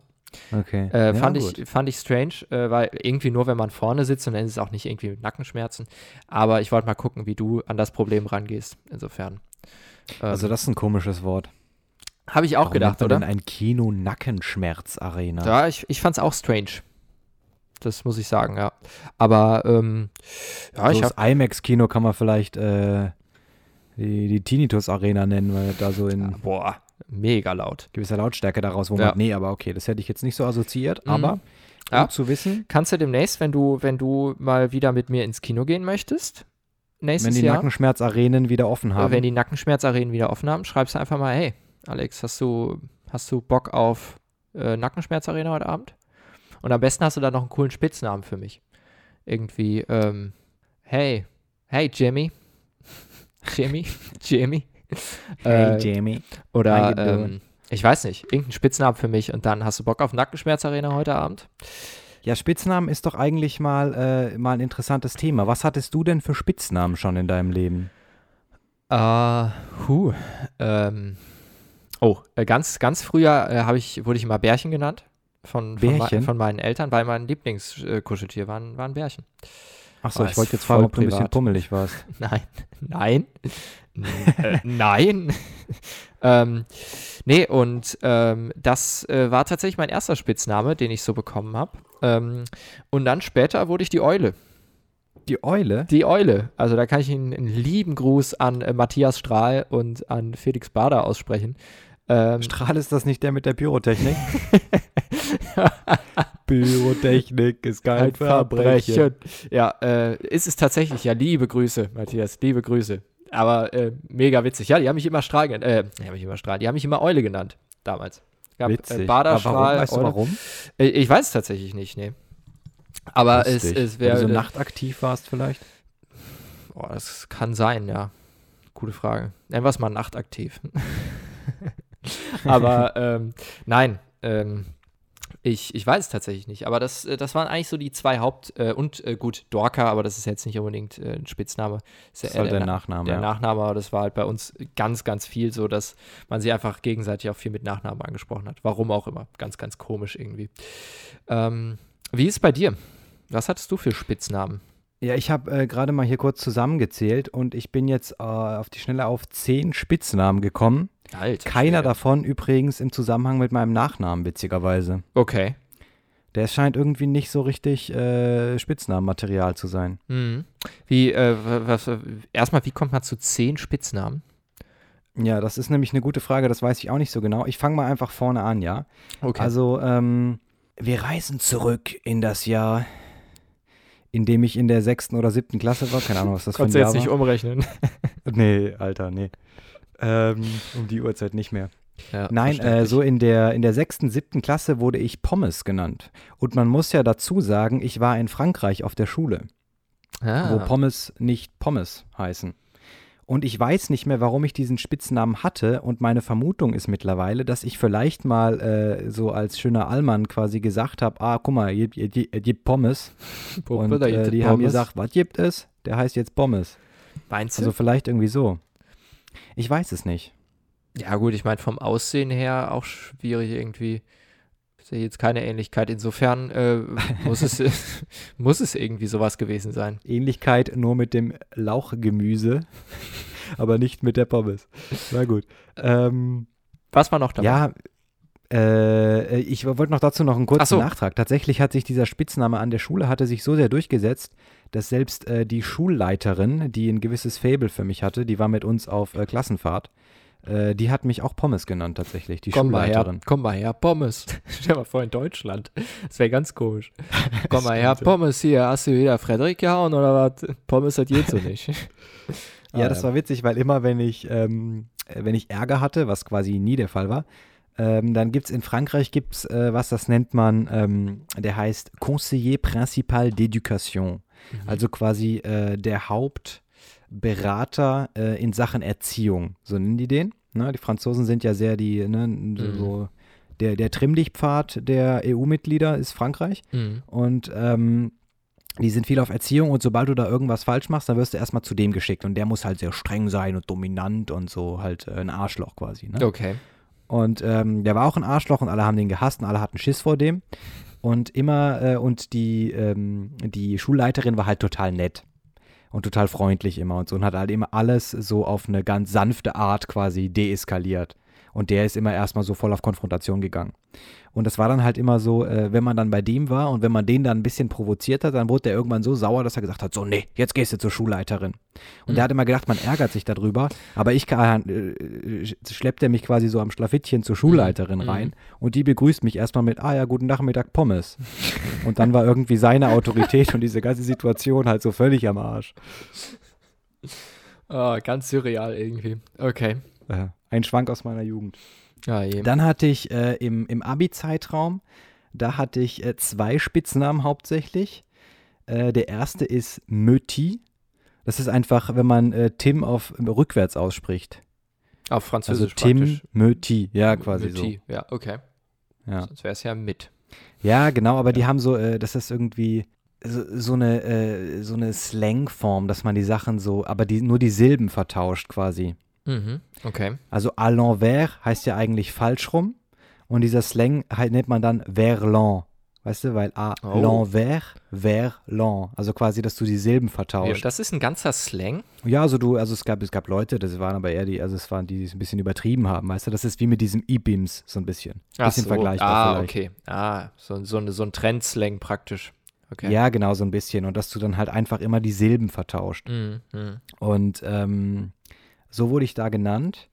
[SPEAKER 2] Okay.
[SPEAKER 1] Äh,
[SPEAKER 2] Ja,
[SPEAKER 1] fand, ich, fand ich strange, äh, weil irgendwie nur, wenn man vorne sitzt und dann ist es auch nicht irgendwie mit Nackenschmerzen. Aber ich wollte mal gucken, wie du an das Problem rangehst. Insofern. Ähm,
[SPEAKER 2] Also das ist ein komisches Wort.
[SPEAKER 1] habe ich auch
[SPEAKER 2] Warum
[SPEAKER 1] gedacht, oder?
[SPEAKER 2] denn ein Kino Nackenschmerzarena?
[SPEAKER 1] Ja, ich, ich fand es auch strange. Das muss ich sagen, ja. Aber ähm, ja, ich
[SPEAKER 2] so
[SPEAKER 1] habe
[SPEAKER 2] das IMAX-Kino kann man vielleicht äh, die, die Tinnitus-Arena nennen, weil da so in.
[SPEAKER 1] boah, mega laut.
[SPEAKER 2] Gewisser Lautstärke daraus, wo
[SPEAKER 1] Ja.
[SPEAKER 2] man, nee, aber okay, das hätte ich jetzt nicht so assoziiert,
[SPEAKER 1] Mhm.
[SPEAKER 2] aber gut
[SPEAKER 1] Ja.
[SPEAKER 2] zu wissen.
[SPEAKER 1] Kannst du demnächst, wenn du, wenn du mal wieder mit mir ins Kino gehen möchtest, nächstes
[SPEAKER 2] Wenn die
[SPEAKER 1] Jahr,
[SPEAKER 2] Nackenschmerzarenen wieder offen haben.
[SPEAKER 1] wenn die Nackenschmerzarenen wieder offen haben, schreibst du einfach mal, hey, Alex, hast du, hast du Bock auf äh, Nackenschmerzarena heute Abend? Und am besten hast du da noch einen coolen Spitznamen für mich. Irgendwie, ähm, hey, hey Jimmy. *laughs* Jimmy, Jimmy. *laughs*
[SPEAKER 2] hey,
[SPEAKER 1] Äh,
[SPEAKER 2] Jamie.
[SPEAKER 1] Oder, ähm, ich weiß nicht, irgendeinen Spitznamen für mich und dann hast du Bock auf Nackenschmerzarena heute Abend?
[SPEAKER 2] Ja, Spitznamen ist doch eigentlich mal, äh, mal ein interessantes Thema. Was hattest du denn für Spitznamen schon in deinem Leben?
[SPEAKER 1] Äh, huh, ähm, oh, äh, ganz, ganz früher äh, ich, wurde ich immer Bärchen genannt. Von,
[SPEAKER 2] Bärchen?
[SPEAKER 1] von meinen Eltern, weil mein Lieblingskuscheltier war, ein- war ein Bärchen.
[SPEAKER 2] Achso, ich wollte jetzt fragen, ob du ein bisschen pummelig warst. *laughs*
[SPEAKER 1] Nein, nein, äh, nein. *laughs* ähm, nee, und ähm, das äh, war tatsächlich mein erster Spitzname, den ich so bekommen habe. Ähm, und dann später wurde ich die Eule.
[SPEAKER 2] Die Eule?
[SPEAKER 1] Die Eule. Also da kann ich einen, einen lieben Gruß an äh, Matthias Strahl und an Felix Bader aussprechen. Ähm,
[SPEAKER 2] Strahl ist das nicht der mit der Pyrotechnik? *laughs* Pyrotechnik ist kein Verbrechen.
[SPEAKER 1] Ja, äh, ist es tatsächlich. Ja, liebe Grüße, Matthias, liebe Grüße. Aber äh, mega witzig. Ja, die haben mich immer Strahl genannt. Äh, die haben mich immer Strahl. Die haben mich immer Eule genannt, damals. Gab,
[SPEAKER 2] Witzig.
[SPEAKER 1] Äh, Bader,
[SPEAKER 2] Aber warum? Weißt du warum?
[SPEAKER 1] Äh, ich weiß es tatsächlich nicht, nee. Aber es,
[SPEAKER 2] Lustig.
[SPEAKER 1] es
[SPEAKER 2] Weil
[SPEAKER 1] wäre.
[SPEAKER 2] du so nachtaktiv warst vielleicht?
[SPEAKER 1] oh, das kann sein, ja. Gute Frage. Nennen wir es mal nachtaktiv. *laughs* Aber ähm, nein, ähm, ich, ich weiß es tatsächlich nicht. Aber das, äh, das waren eigentlich so die zwei Haupt- äh, und äh, gut, Dorka, aber das ist jetzt nicht unbedingt äh, ein Spitzname. Ist ja
[SPEAKER 2] Das ist
[SPEAKER 1] eher
[SPEAKER 2] halt der
[SPEAKER 1] Na-
[SPEAKER 2] Nachname.
[SPEAKER 1] der
[SPEAKER 2] ja.
[SPEAKER 1] Nachname, aber das war halt bei uns ganz, ganz viel so, dass man sie einfach gegenseitig auch viel mit Nachnamen angesprochen hat. Warum auch immer. Ganz, ganz komisch irgendwie. Ähm, wie ist es bei dir? Was hattest du für Spitznamen?
[SPEAKER 2] Ja, ich habe äh, gerade mal hier kurz zusammengezählt und ich bin jetzt äh, auf die Schnelle auf zehn Spitznamen gekommen.
[SPEAKER 1] Alter.
[SPEAKER 2] Keiner
[SPEAKER 1] Schwede.
[SPEAKER 2] davon übrigens im Zusammenhang mit meinem Nachnamen, witzigerweise.
[SPEAKER 1] Okay.
[SPEAKER 2] Der scheint irgendwie nicht so richtig äh, Spitznamenmaterial zu sein.
[SPEAKER 1] Mhm. Wie, äh, wa- was, erstmal, wie kommt man zu zehn Spitznamen?
[SPEAKER 2] Ja, das ist nämlich eine gute Frage, das weiß ich auch nicht so genau. Ich fange mal einfach vorne an, ja.
[SPEAKER 1] Okay.
[SPEAKER 2] Also, ähm, wir reisen zurück in das Jahr, in dem ich in der sechsten oder siebten Klasse war. Keine Ahnung, was das für ein
[SPEAKER 1] Konntest du
[SPEAKER 2] Jahr
[SPEAKER 1] jetzt nicht
[SPEAKER 2] war.
[SPEAKER 1] umrechnen. *laughs*
[SPEAKER 2] Nee, Alter, nee. Ähm, um die Uhrzeit nicht mehr.
[SPEAKER 1] Ja,
[SPEAKER 2] Nein, äh, so in der, in der sechsten, siebten Klasse wurde ich Pommes genannt. Und man muss ja dazu sagen, ich war in Frankreich auf der Schule,
[SPEAKER 1] ah.
[SPEAKER 2] wo Pommes nicht Pommes heißen. Und ich weiß nicht mehr, warum ich diesen Spitznamen hatte. Und meine Vermutung ist mittlerweile, dass ich vielleicht mal äh, so als schöner Allmann quasi gesagt habe, ah, guck mal, ihr, ihr, ihr, ihr gibt Pommes. Und
[SPEAKER 1] gibt
[SPEAKER 2] äh, die haben gesagt, was gibt es? Der heißt jetzt Pommes.
[SPEAKER 1] Meinst du?
[SPEAKER 2] Also vielleicht irgendwie so. Ich weiß es nicht.
[SPEAKER 1] ja, gut, ich meine, vom Aussehen her auch schwierig irgendwie. Ich sehe jetzt keine Ähnlichkeit. Insofern äh, muss, es, *laughs* *laughs* muss es irgendwie sowas gewesen sein.
[SPEAKER 2] Ähnlichkeit nur mit dem Lauchgemüse, *laughs* aber nicht mit der Pommes. Na gut. Ähm,
[SPEAKER 1] Was war noch dabei?
[SPEAKER 2] ja, äh, ich wollte noch dazu noch einen kurzen
[SPEAKER 1] so.
[SPEAKER 2] Nachtrag. Tatsächlich hat sich dieser Spitzname an der Schule hatte sich so sehr durchgesetzt, dass selbst äh, die Schulleiterin, die ein gewisses Fable für mich hatte, die war mit uns auf äh, Klassenfahrt, äh, die hat mich auch Pommes genannt tatsächlich, die
[SPEAKER 1] Komm mal her,
[SPEAKER 2] Schulleiterin.
[SPEAKER 1] komm mal her, Pommes. *laughs* Stell dir mal vor, in Deutschland. Das wäre ganz komisch. *laughs* Komm mal her, Pommes hier. Hast du wieder Frederik gehauen oder was? Pommes hat geht so nicht. *laughs*
[SPEAKER 2] Ja,
[SPEAKER 1] Ah,
[SPEAKER 2] das war witzig, weil immer, wenn ich, ähm, äh, wenn ich Ärger hatte, was quasi nie der Fall war, ähm, dann gibt es in Frankreich gibt's, äh, was das nennt man, ähm, der heißt Conseiller Principal d'Éducation. Also quasi äh, der Hauptberater äh, in Sachen Erziehung. So nennen die den. Ne? Die Franzosen sind ja sehr die, ne, so, so der, der Trimm-dich-Pfad der EU-Mitglieder ist Frankreich.
[SPEAKER 1] Mhm.
[SPEAKER 2] Und ähm, die sind viel auf Erziehung und sobald du da irgendwas falsch machst, dann wirst du erstmal zu dem geschickt und der muss halt sehr streng sein und dominant und so halt äh, ein Arschloch quasi. Ne?
[SPEAKER 1] Okay.
[SPEAKER 2] Und ähm, der war auch ein Arschloch und alle haben den gehasst und alle hatten Schiss vor dem. Und immer, äh, und die, ähm, die Schulleiterin war halt total nett und total freundlich immer und so und hat halt immer alles so auf eine ganz sanfte Art quasi deeskaliert. Und der ist immer erstmal so voll auf Konfrontation gegangen. Und das war dann halt immer so, äh, wenn man dann bei dem war und wenn man den dann ein bisschen provoziert hat, dann wurde der irgendwann so sauer, dass er gesagt hat, so, nee, jetzt gehst du zur Schulleiterin. Und
[SPEAKER 1] Mhm.
[SPEAKER 2] der hat immer gedacht, man ärgert sich darüber, aber ich äh, schleppt er mich quasi so am Schlafittchen zur Schulleiterin
[SPEAKER 1] Mhm.
[SPEAKER 2] rein und die begrüßt mich erstmal mit, ah ja, guten Nachmittag, Pommes. Und dann war irgendwie seine Autorität und diese ganze Situation halt so völlig am Arsch.
[SPEAKER 1] Oh, ganz surreal irgendwie. Okay.
[SPEAKER 2] Äh, ein Schwank aus meiner Jugend.
[SPEAKER 1] Ja.
[SPEAKER 2] Dann hatte ich äh, im, im Abi-Zeitraum, da hatte ich äh, zwei Spitznamen hauptsächlich. Äh, der erste ist Möti. Das ist einfach, wenn man äh, Tim auf rückwärts ausspricht.
[SPEAKER 1] Auf
[SPEAKER 2] Also
[SPEAKER 1] Französisch
[SPEAKER 2] Tim
[SPEAKER 1] praktisch.
[SPEAKER 2] Möti, ja, quasi
[SPEAKER 1] Mit T. Ja, okay.
[SPEAKER 2] so. Ja.
[SPEAKER 1] Sonst wäre es ja mit.
[SPEAKER 2] ja, genau, aber die haben so, äh, das ist irgendwie so, so eine, äh, so eine Slangform, dass man die Sachen so, aber die, nur die Silben vertauscht quasi.
[SPEAKER 1] Mhm. Okay.
[SPEAKER 2] Also à l'envers heißt ja eigentlich falsch rum und dieser Slang halt nennt man dann verlan. Weißt du, weil à
[SPEAKER 1] Oh.
[SPEAKER 2] l'envers, verlan. Also quasi, dass du die Silben
[SPEAKER 1] Ja,
[SPEAKER 2] vertauscht.
[SPEAKER 1] das ist ein ganzer Slang.
[SPEAKER 2] Ja, also du, also es gab, es gab Leute, das waren aber eher die, also es waren die, die es ein bisschen übertrieben haben, weißt du, das ist wie mit diesem E-Beams so ein bisschen.
[SPEAKER 1] Ach
[SPEAKER 2] Bisschen
[SPEAKER 1] so.
[SPEAKER 2] vergleichbar
[SPEAKER 1] Ah,
[SPEAKER 2] vielleicht.
[SPEAKER 1] okay. Ah, so, so, so ein Trendslang praktisch. Okay.
[SPEAKER 2] Ja, genau, so ein bisschen. Und dass du dann halt einfach immer die Silben vertauscht.
[SPEAKER 1] Mhm. Mhm.
[SPEAKER 2] Und ähm, so wurde ich da genannt.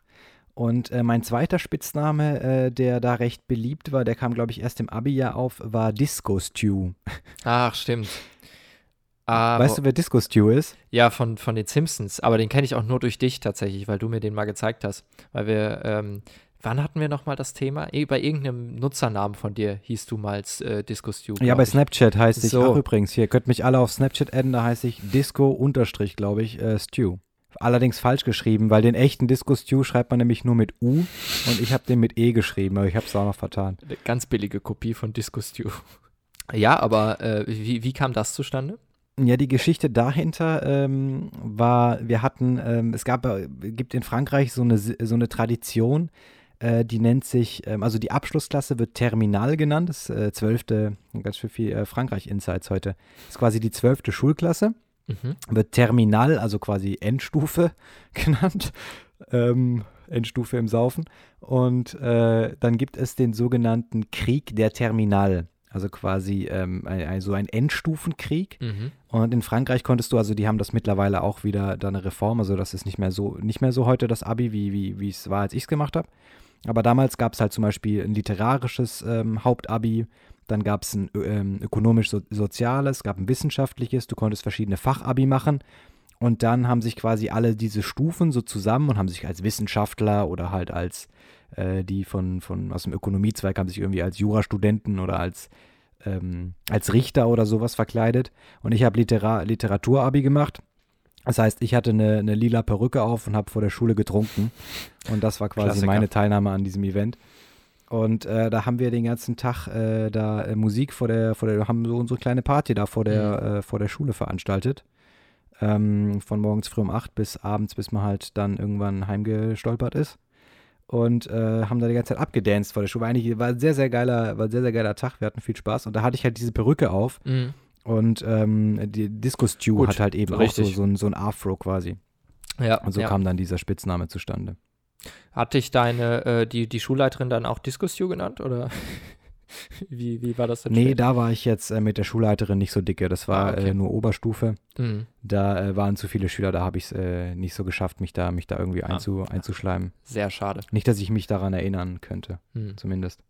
[SPEAKER 2] Und äh, mein zweiter Spitzname, äh, der da recht beliebt war, der kam, glaube ich, erst im Abi-Jahr auf, war Disco Stew.
[SPEAKER 1] Ach, stimmt. Ah,
[SPEAKER 2] weißt du, wer Disco Stew ist?
[SPEAKER 1] Ja, von, von den Simpsons. Aber den kenne ich auch nur durch dich tatsächlich, weil du mir den mal gezeigt hast. Weil wir, ähm, wann hatten wir nochmal das Thema? Bei irgendeinem Nutzernamen von dir hieß du mal äh, Disco Stew.
[SPEAKER 2] Ja, bei
[SPEAKER 1] ich.
[SPEAKER 2] Snapchat heißt ich,
[SPEAKER 1] So.
[SPEAKER 2] ach übrigens, hier, könnt mich alle auf Snapchat adden, da heiße ich Disco unterstrich, glaube ich, äh, Stew. Allerdings falsch geschrieben, weil den echten Disco Stew schreibt man nämlich nur mit U und ich habe den mit E geschrieben, aber ich habe es auch noch vertan.
[SPEAKER 1] Eine ganz billige Kopie von Disco Stew. Ja, aber äh, wie, wie kam das zustande?
[SPEAKER 2] Ja, die Geschichte dahinter ähm, war, wir hatten, ähm, es gab, äh, gibt in Frankreich so eine, so eine Tradition, äh, die nennt sich, ähm, also die Abschlussklasse wird Terminal genannt, das äh, zwölfte, ganz schön viel äh, Frankreich-Insights heute, ist quasi die zwölfte Schulklasse,
[SPEAKER 1] Mhm.
[SPEAKER 2] wird Terminal, also quasi Endstufe *laughs* genannt, ähm, Endstufe im Saufen und äh, dann gibt es den sogenannten Krieg der Terminal, also quasi ähm, ein, so ein Endstufenkrieg.
[SPEAKER 1] Mhm.
[SPEAKER 2] Und in Frankreich konntest du, also die haben das mittlerweile auch wieder da eine Reform, also das ist nicht mehr so, nicht mehr so heute das Abi, wie, wie, wie es war, als ich es gemacht habe. Aber damals gab es halt zum Beispiel ein literarisches ähm, Hauptabi, dann gab es ein ähm, ökonomisch-soziales, gab ein wissenschaftliches, du konntest verschiedene Fachabi machen. Und dann haben sich quasi alle diese Stufen so zusammen und haben sich als Wissenschaftler oder halt als äh, die von, von aus dem Ökonomiezweig haben sich irgendwie als Jurastudenten oder als, ähm, als Richter oder sowas verkleidet. Und ich habe Litera Literatur-Abi gemacht. Das heißt, ich hatte eine, eine lila Perücke auf und habe vor der Schule getrunken. Und das war quasi
[SPEAKER 1] Klassiker.
[SPEAKER 2] meine Teilnahme an diesem Event. Und äh, da haben wir den ganzen Tag äh, da äh, Musik vor der, vor der, haben so unsere kleine Party da vor der, äh, vor der Schule veranstaltet. Ähm, von morgens früh um 8 bis abends, bis man halt dann irgendwann heimgestolpert ist. Und äh, haben da die ganze Zeit abgedanced vor der Schule. War eigentlich war ein sehr, sehr geiler, war ein sehr, sehr geiler Tag. Wir hatten viel Spaß. Und da hatte ich halt diese Perücke auf.
[SPEAKER 1] Mhm.
[SPEAKER 2] Und ähm, die Disco Stew
[SPEAKER 1] Gut,
[SPEAKER 2] hat halt eben auch
[SPEAKER 1] richtig.
[SPEAKER 2] so, so, ein, so ein Afro quasi.
[SPEAKER 1] Ja,
[SPEAKER 2] Und so
[SPEAKER 1] ja.
[SPEAKER 2] kam dann dieser Spitzname zustande.
[SPEAKER 1] Hat dich deine, äh, die, die Schulleiterin dann auch Disco Stew genannt? Oder *laughs* wie, wie war das denn?
[SPEAKER 2] Nee,
[SPEAKER 1] später?
[SPEAKER 2] da war ich jetzt äh, mit der Schulleiterin nicht so dicke. Das war
[SPEAKER 1] Ah, okay.
[SPEAKER 2] äh, nur Oberstufe.
[SPEAKER 1] Mhm.
[SPEAKER 2] Da äh, waren zu viele Schüler, da habe ich es äh, nicht so geschafft, mich da, mich da irgendwie
[SPEAKER 1] Ah.
[SPEAKER 2] einzu, einzuschleimen.
[SPEAKER 1] Sehr schade.
[SPEAKER 2] Nicht, dass ich mich daran erinnern könnte,
[SPEAKER 1] Mhm.
[SPEAKER 2] zumindest.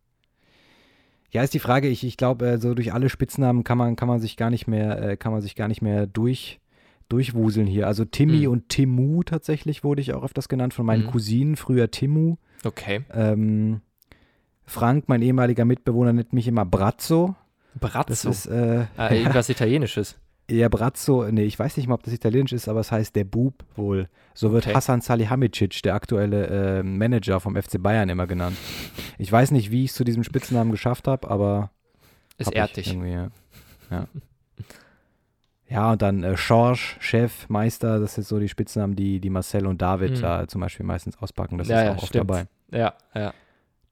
[SPEAKER 2] Ja, ist die Frage, ich, ich glaube, äh, so durch alle Spitznamen kann man, kann man sich gar nicht mehr, kann man sich gar nicht mehr durch, durchwuseln hier. Also Timmy
[SPEAKER 1] Mhm.
[SPEAKER 2] und Timu tatsächlich wurde ich auch öfters genannt von meinen
[SPEAKER 1] Mhm.
[SPEAKER 2] Cousinen, früher Timu.
[SPEAKER 1] Okay.
[SPEAKER 2] Ähm, Frank, mein ehemaliger Mitbewohner, nennt mich immer Brazzo. Das
[SPEAKER 1] Brazzo.
[SPEAKER 2] ist äh,
[SPEAKER 1] ah, irgendwas *laughs* Italienisches.
[SPEAKER 2] Ja, Brazzo, nee, ich weiß nicht mal, ob das italienisch ist, aber es heißt der Bub wohl. So wird
[SPEAKER 1] Okay.
[SPEAKER 2] Hassan Salihamidzic, der aktuelle äh, Manager vom FC Bayern, immer genannt. Ich weiß nicht, wie ich es zu diesem Spitznamen geschafft habe, aber
[SPEAKER 1] Es ehrt
[SPEAKER 2] ich
[SPEAKER 1] dich.
[SPEAKER 2] ja. Ja, *laughs* ja und dann äh, Schorsch, Chef, Meister, das sind so die Spitznamen, die, die Marcel und David
[SPEAKER 1] Mhm.
[SPEAKER 2] da zum Beispiel meistens auspacken. Das
[SPEAKER 1] Ja,
[SPEAKER 2] ist
[SPEAKER 1] ja,
[SPEAKER 2] auch oft
[SPEAKER 1] stimmt.
[SPEAKER 2] dabei.
[SPEAKER 1] Ja, ja.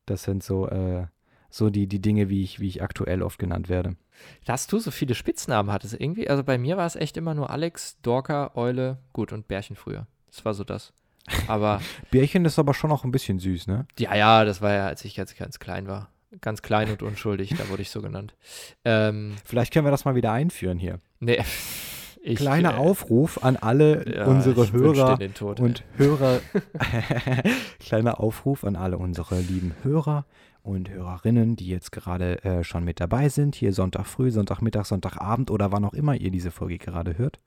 [SPEAKER 2] Das sind so, äh, so die, die Dinge, wie ich, wie ich aktuell oft genannt werde.
[SPEAKER 1] Dass du so viele Spitznamen hattest, irgendwie, also bei mir war es echt immer nur Alex, Dorka, Eule, gut und Bärchen früher. Das war so das. Aber *laughs*
[SPEAKER 2] Bärchen ist aber schon auch ein bisschen süß, ne?
[SPEAKER 1] ja, ja, das war ja, als ich ganz, ganz klein war. Ganz klein und unschuldig, da wurde ich so genannt. Ähm,
[SPEAKER 2] Vielleicht können wir das mal wieder einführen hier.
[SPEAKER 1] Nee. *laughs* Ich,
[SPEAKER 2] Kleiner
[SPEAKER 1] äh,
[SPEAKER 2] Aufruf an alle
[SPEAKER 1] ja,
[SPEAKER 2] unsere Hörer
[SPEAKER 1] Tod,
[SPEAKER 2] und
[SPEAKER 1] ey.
[SPEAKER 2] Hörer. *laughs* *laughs* Kleiner Aufruf an alle unsere lieben Hörer und Hörerinnen, die jetzt gerade äh, schon mit dabei sind. Hier Sonntag früh, Sonntagmittag, Sonntagabend oder wann auch immer ihr diese Folge gerade hört.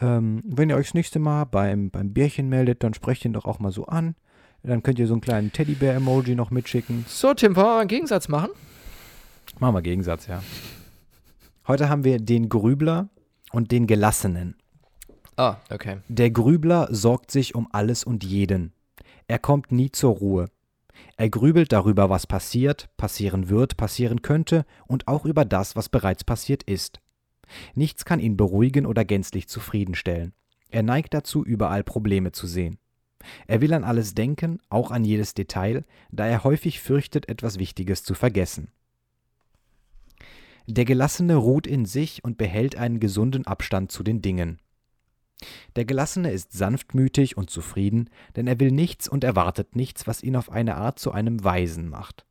[SPEAKER 2] Ähm, wenn ihr euch das nächste Mal beim, beim Bärchen meldet, dann sprecht ihn doch auch mal so an. Dann könnt ihr so einen kleinen Teddybär-Emoji noch mitschicken.
[SPEAKER 1] So, Tim, wollen wir mal einen Gegensatz machen?
[SPEAKER 2] Machen wir Gegensatz, ja. Heute haben wir den Grübler und den Gelassenen.
[SPEAKER 1] Ah, okay.
[SPEAKER 2] Der Grübler sorgt sich um alles und jeden. Er kommt nie zur Ruhe. Er grübelt darüber, was passiert, passieren wird, passieren könnte und auch über das, was bereits passiert ist. Nichts kann ihn beruhigen oder gänzlich zufriedenstellen. Er neigt dazu, überall Probleme zu sehen. Er will an alles denken, auch an jedes Detail, da er häufig fürchtet, etwas Wichtiges zu vergessen. Der Gelassene ruht in sich und behält einen gesunden Abstand zu den Dingen. Der Gelassene ist sanftmütig und zufrieden, denn er will nichts und erwartet nichts, was ihn auf eine Art zu einem Weisen macht.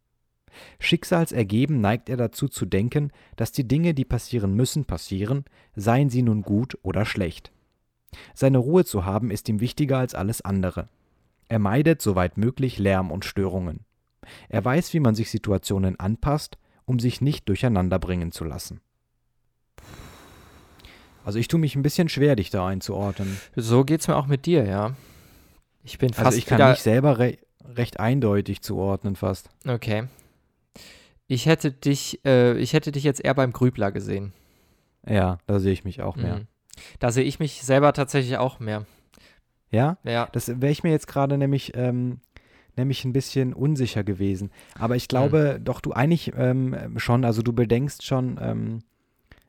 [SPEAKER 2] Schicksalsergeben neigt er dazu zu denken, dass die Dinge, die passieren müssen, passieren, seien sie nun gut oder schlecht. Seine Ruhe zu haben ist ihm wichtiger als alles andere. Er meidet soweit möglich Lärm und Störungen. Er weiß, wie man sich Situationen anpasst, um sich nicht durcheinander bringen zu lassen. Also ich tue mich ein bisschen schwer, dich da einzuordnen.
[SPEAKER 1] So geht's mir auch mit dir, ja. Ich bin fast
[SPEAKER 2] Also ich kann mich selber re recht eindeutig zuordnen fast.
[SPEAKER 1] Okay. Ich hätte dich, äh, ich hätte dich jetzt eher beim Grübler gesehen.
[SPEAKER 2] Ja, da sehe ich mich auch mehr.
[SPEAKER 1] Mhm. Da sehe ich mich selber tatsächlich auch mehr.
[SPEAKER 2] Ja?
[SPEAKER 1] Ja.
[SPEAKER 2] Das wäre ich mir jetzt gerade nämlich, ähm, nämlich ein bisschen unsicher gewesen. Aber ich glaube doch, du eigentlich ähm, schon, also du bedenkst schon ähm,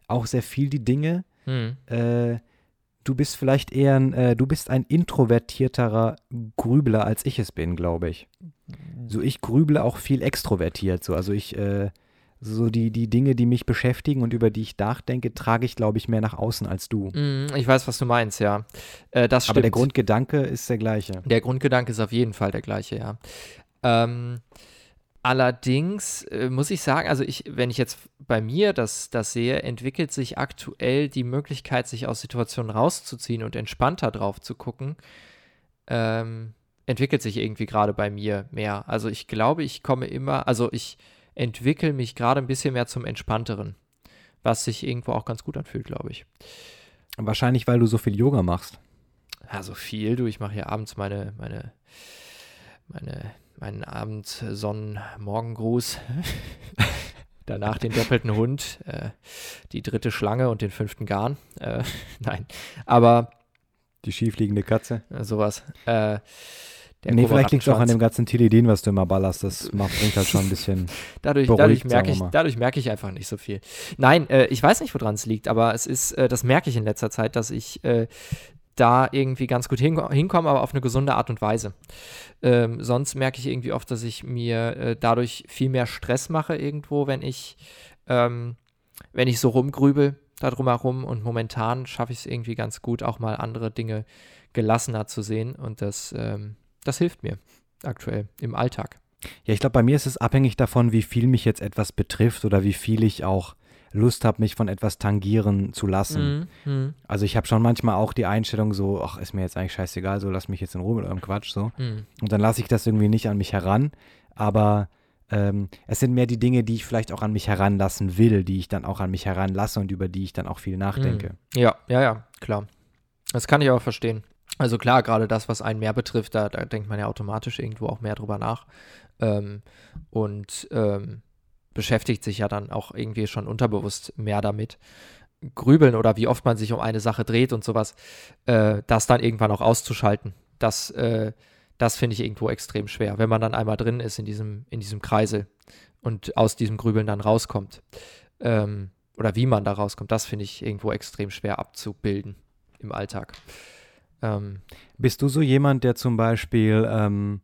[SPEAKER 2] auch sehr viel die Dinge.
[SPEAKER 1] Hm.
[SPEAKER 2] Äh, du bist vielleicht eher ein, äh, du bist ein introvertierterer Grübler, als ich es bin, glaube ich. So, ich grüble auch viel extrovertiert. So, also ich, äh, so die, die Dinge, die mich beschäftigen und über die ich nachdenke, trage ich, glaube ich, mehr nach außen als du.
[SPEAKER 1] Mm, Ich weiß, was du meinst, ja. Äh, das
[SPEAKER 2] Aber der
[SPEAKER 1] stimmt.
[SPEAKER 2] Grundgedanke ist der gleiche.
[SPEAKER 1] Der Grundgedanke ist auf jeden Fall der gleiche, ja. Ähm, allerdings äh, muss ich sagen, also ich, wenn ich jetzt bei mir das, das sehe, entwickelt sich aktuell die Möglichkeit, sich aus Situationen rauszuziehen und entspannter drauf zu gucken, ähm, entwickelt sich irgendwie gerade bei mir mehr. Also ich glaube, ich komme immer, also ich entwickle mich gerade ein bisschen mehr zum Entspannteren, was sich irgendwo auch ganz gut anfühlt, glaube ich.
[SPEAKER 2] Wahrscheinlich, weil du so viel Yoga machst.
[SPEAKER 1] Ja, so viel, du. Ich mache hier abends meine, meine, meine, meinen Abend-Sonnen-Morgengruß. *laughs* Danach den doppelten Hund, äh, die dritte Schlange und den fünften Garn. Äh, *laughs* nein, aber
[SPEAKER 2] Die schiefliegende Katze.
[SPEAKER 1] sowas. Äh, der
[SPEAKER 2] nee, vielleicht liegt es auch an dem ganzen Tilidin, was du immer ballerst. Das macht, bringt halt schon ein bisschen. *laughs*
[SPEAKER 1] Dadurch,
[SPEAKER 2] beruhigt,
[SPEAKER 1] dadurch, merke ich, dadurch merke ich einfach nicht so viel. Nein, äh, ich weiß nicht, woran es liegt, aber es ist, äh, das merke ich in letzter Zeit, dass ich äh, da irgendwie ganz gut hin, hinkomme, aber auf eine gesunde Art und Weise. Ähm, sonst merke ich irgendwie oft, dass ich mir äh, dadurch viel mehr Stress mache irgendwo, wenn ich, ähm, wenn ich so rumgrübel da drumherum und momentan schaffe ich es irgendwie ganz gut, auch mal andere Dinge gelassener zu sehen und das, ähm, das hilft mir aktuell im Alltag.
[SPEAKER 2] Ja, ich glaube, bei mir ist es abhängig davon, wie viel mich jetzt etwas betrifft oder wie viel ich auch Lust habe, mich von etwas tangieren zu lassen.
[SPEAKER 1] Mhm,
[SPEAKER 2] Also ich habe schon manchmal auch die Einstellung so, ach, ist mir jetzt eigentlich scheißegal, so lass mich jetzt in Ruhe mit eurem Quatsch so.
[SPEAKER 1] mhm.
[SPEAKER 2] Und dann lasse ich das irgendwie nicht an mich heran. Aber ähm, es sind mehr die Dinge, die ich vielleicht auch an mich heranlassen will, die ich dann auch an mich heranlasse und über die ich dann auch viel nachdenke.
[SPEAKER 1] Mhm. Ja, ja, ja, klar. Das kann ich auch verstehen. Also klar, gerade das, was einen mehr betrifft, da, da denkt man ja automatisch irgendwo auch mehr drüber nach. Ähm, und ähm, beschäftigt sich ja dann auch irgendwie schon unterbewusst mehr damit. Grübeln oder wie oft man sich um eine Sache dreht und sowas, äh, das dann irgendwann auch auszuschalten, das, äh, das finde ich irgendwo extrem schwer, wenn man dann einmal drin ist in diesem, in diesem Kreisel und aus diesem Grübeln dann rauskommt. Ähm, oder wie man da rauskommt, das finde ich irgendwo extrem schwer abzubilden im Alltag. Ähm,
[SPEAKER 2] Bist du so jemand, der zum Beispiel ähm,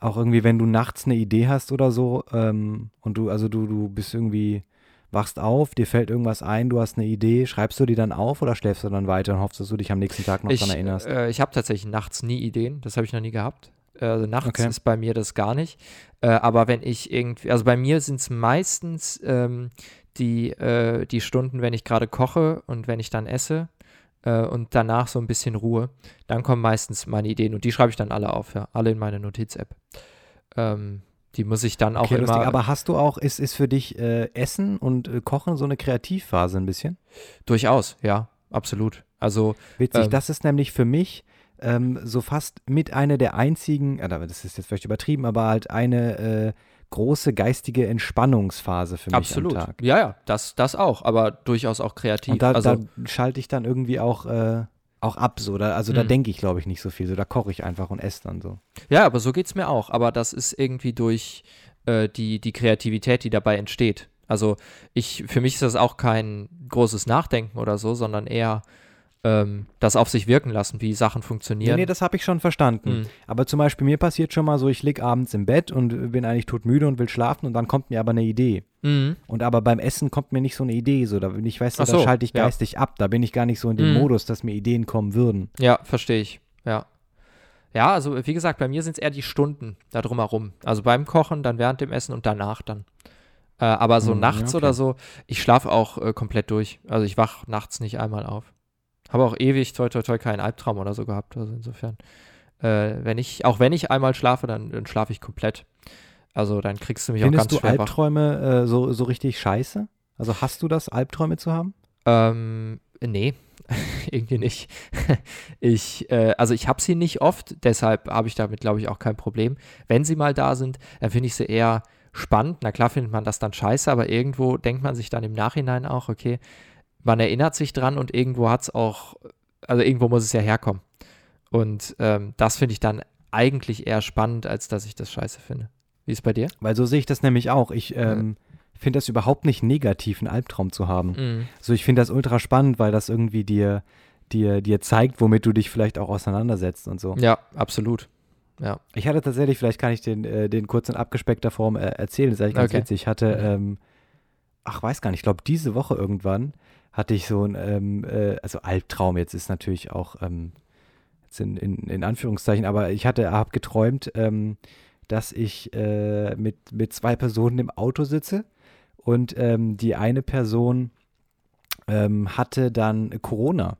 [SPEAKER 2] auch irgendwie, wenn du nachts eine Idee hast oder so, ähm, und du, also du, du bist irgendwie, wachst auf, dir fällt irgendwas ein, du hast eine Idee, schreibst du die dann auf oder schläfst du dann weiter und hoffst, dass du dich am nächsten Tag noch
[SPEAKER 1] ich,
[SPEAKER 2] daran erinnerst?
[SPEAKER 1] Äh, ich habe tatsächlich nachts nie Ideen, das habe ich noch nie gehabt. Also nachts
[SPEAKER 2] Okay.
[SPEAKER 1] ist bei mir das gar nicht. Äh, aber wenn ich irgendwie, also bei mir sind es meistens ähm, die, äh, die Stunden, wenn ich gerade koche und wenn ich dann esse äh, und danach so ein bisschen Ruhe, dann kommen meistens meine Ideen und die schreibe ich dann alle auf, ja, alle in meine Notiz-App. Ähm, die muss ich dann auch
[SPEAKER 2] Okay,
[SPEAKER 1] immer.
[SPEAKER 2] lustig. Aber hast du auch, ist, ist für dich äh, Essen und äh, Kochen so eine Kreativphase ein bisschen?
[SPEAKER 1] durchaus, ja, absolut. Also
[SPEAKER 2] Witzig,
[SPEAKER 1] Ähm.
[SPEAKER 2] das ist nämlich für mich ähm, so fast mit einer der einzigen, äh, das ist jetzt vielleicht übertrieben, aber halt eine äh, große geistige Entspannungsphase für mich
[SPEAKER 1] absolut.
[SPEAKER 2] am Tag.
[SPEAKER 1] Ja, ja, das, das auch, aber durchaus auch kreativ.
[SPEAKER 2] Und da,
[SPEAKER 1] also,
[SPEAKER 2] da schalte ich dann irgendwie auch, äh, auch ab, so. Da, also da
[SPEAKER 1] Mhm.
[SPEAKER 2] denke ich, glaube ich, nicht so viel. So, da koche ich einfach und esse dann so.
[SPEAKER 1] Ja, aber so geht es mir auch. Aber das ist irgendwie durch äh, die, die Kreativität, die dabei entsteht. Also ich, für mich ist das auch kein großes Nachdenken oder so, sondern eher ähm, das auf sich wirken lassen, wie Sachen
[SPEAKER 2] Nee,
[SPEAKER 1] funktionieren.
[SPEAKER 2] nee, das habe ich schon verstanden.
[SPEAKER 1] Mhm.
[SPEAKER 2] Aber zum Beispiel mir passiert schon mal so, ich lieg abends im Bett und bin eigentlich todmüde und will schlafen und dann kommt mir aber eine Idee.
[SPEAKER 1] Mhm.
[SPEAKER 2] Und aber beim Essen kommt mir nicht so eine Idee, so da bin ich, weißt du,
[SPEAKER 1] Ach
[SPEAKER 2] da
[SPEAKER 1] so,
[SPEAKER 2] schalte ich
[SPEAKER 1] ja.
[SPEAKER 2] geistig ab, da bin ich gar nicht so in dem
[SPEAKER 1] Mhm.
[SPEAKER 2] Modus, dass mir Ideen kommen würden.
[SPEAKER 1] Ja, verstehe ich. Ja. Ja, also wie gesagt, bei mir sind es eher die Stunden da drumherum. Also beim Kochen, dann während dem Essen und danach dann. Äh, aber so
[SPEAKER 2] Mhm,
[SPEAKER 1] nachts
[SPEAKER 2] ja,
[SPEAKER 1] oder
[SPEAKER 2] okay.
[SPEAKER 1] so, ich schlafe auch äh, komplett durch. Also ich wach nachts nicht einmal auf. Habe auch ewig, toi toi toi, keinen Albtraum oder so gehabt. Also insofern, äh, wenn ich, auch wenn ich einmal schlafe, dann, dann schlafe ich komplett. Also dann kriegst du mich auch
[SPEAKER 2] Findest
[SPEAKER 1] ganz
[SPEAKER 2] du
[SPEAKER 1] schwer.
[SPEAKER 2] Albträume äh, so, so richtig scheiße? Also hast du das, Albträume zu haben?
[SPEAKER 1] Ähm, nee, *laughs* irgendwie nicht. *laughs* ich, äh, also ich habe sie nicht oft, deshalb habe ich damit, glaube ich, auch kein Problem. Wenn sie mal da sind, dann finde ich sie eher spannend. Na klar findet man das dann scheiße, aber irgendwo denkt man sich dann im Nachhinein auch, okay, man erinnert sich dran und irgendwo hat es auch, also irgendwo muss es ja herkommen. Und ähm, das finde ich dann eigentlich eher spannend, als dass ich das scheiße finde. Wie ist es bei dir?
[SPEAKER 2] Weil so sehe ich das nämlich auch. Ich ähm, finde das überhaupt nicht negativ, einen Albtraum zu haben.
[SPEAKER 1] Mhm.
[SPEAKER 2] So, ich finde das ultra spannend, weil das irgendwie dir, dir, dir zeigt, womit du dich vielleicht auch auseinandersetzt und so.
[SPEAKER 1] Ja, absolut. Ja.
[SPEAKER 2] Ich hatte tatsächlich, vielleicht kann ich den, äh, den kurz in abgespeckter Form äh, erzählen, das ist eigentlich ganz
[SPEAKER 1] Okay.
[SPEAKER 2] witzig. Ich hatte,
[SPEAKER 1] Mhm.
[SPEAKER 2] ähm, ach, weiß gar nicht, ich glaube, diese Woche irgendwann hatte ich so ein, ähm, äh, also Albtraum, jetzt ist natürlich auch, ähm, jetzt in, in, in Anführungszeichen, aber ich hatte, habe geträumt, ähm, dass ich äh, mit, mit zwei Personen im Auto sitze und ähm, die eine Person ähm, hatte dann Corona.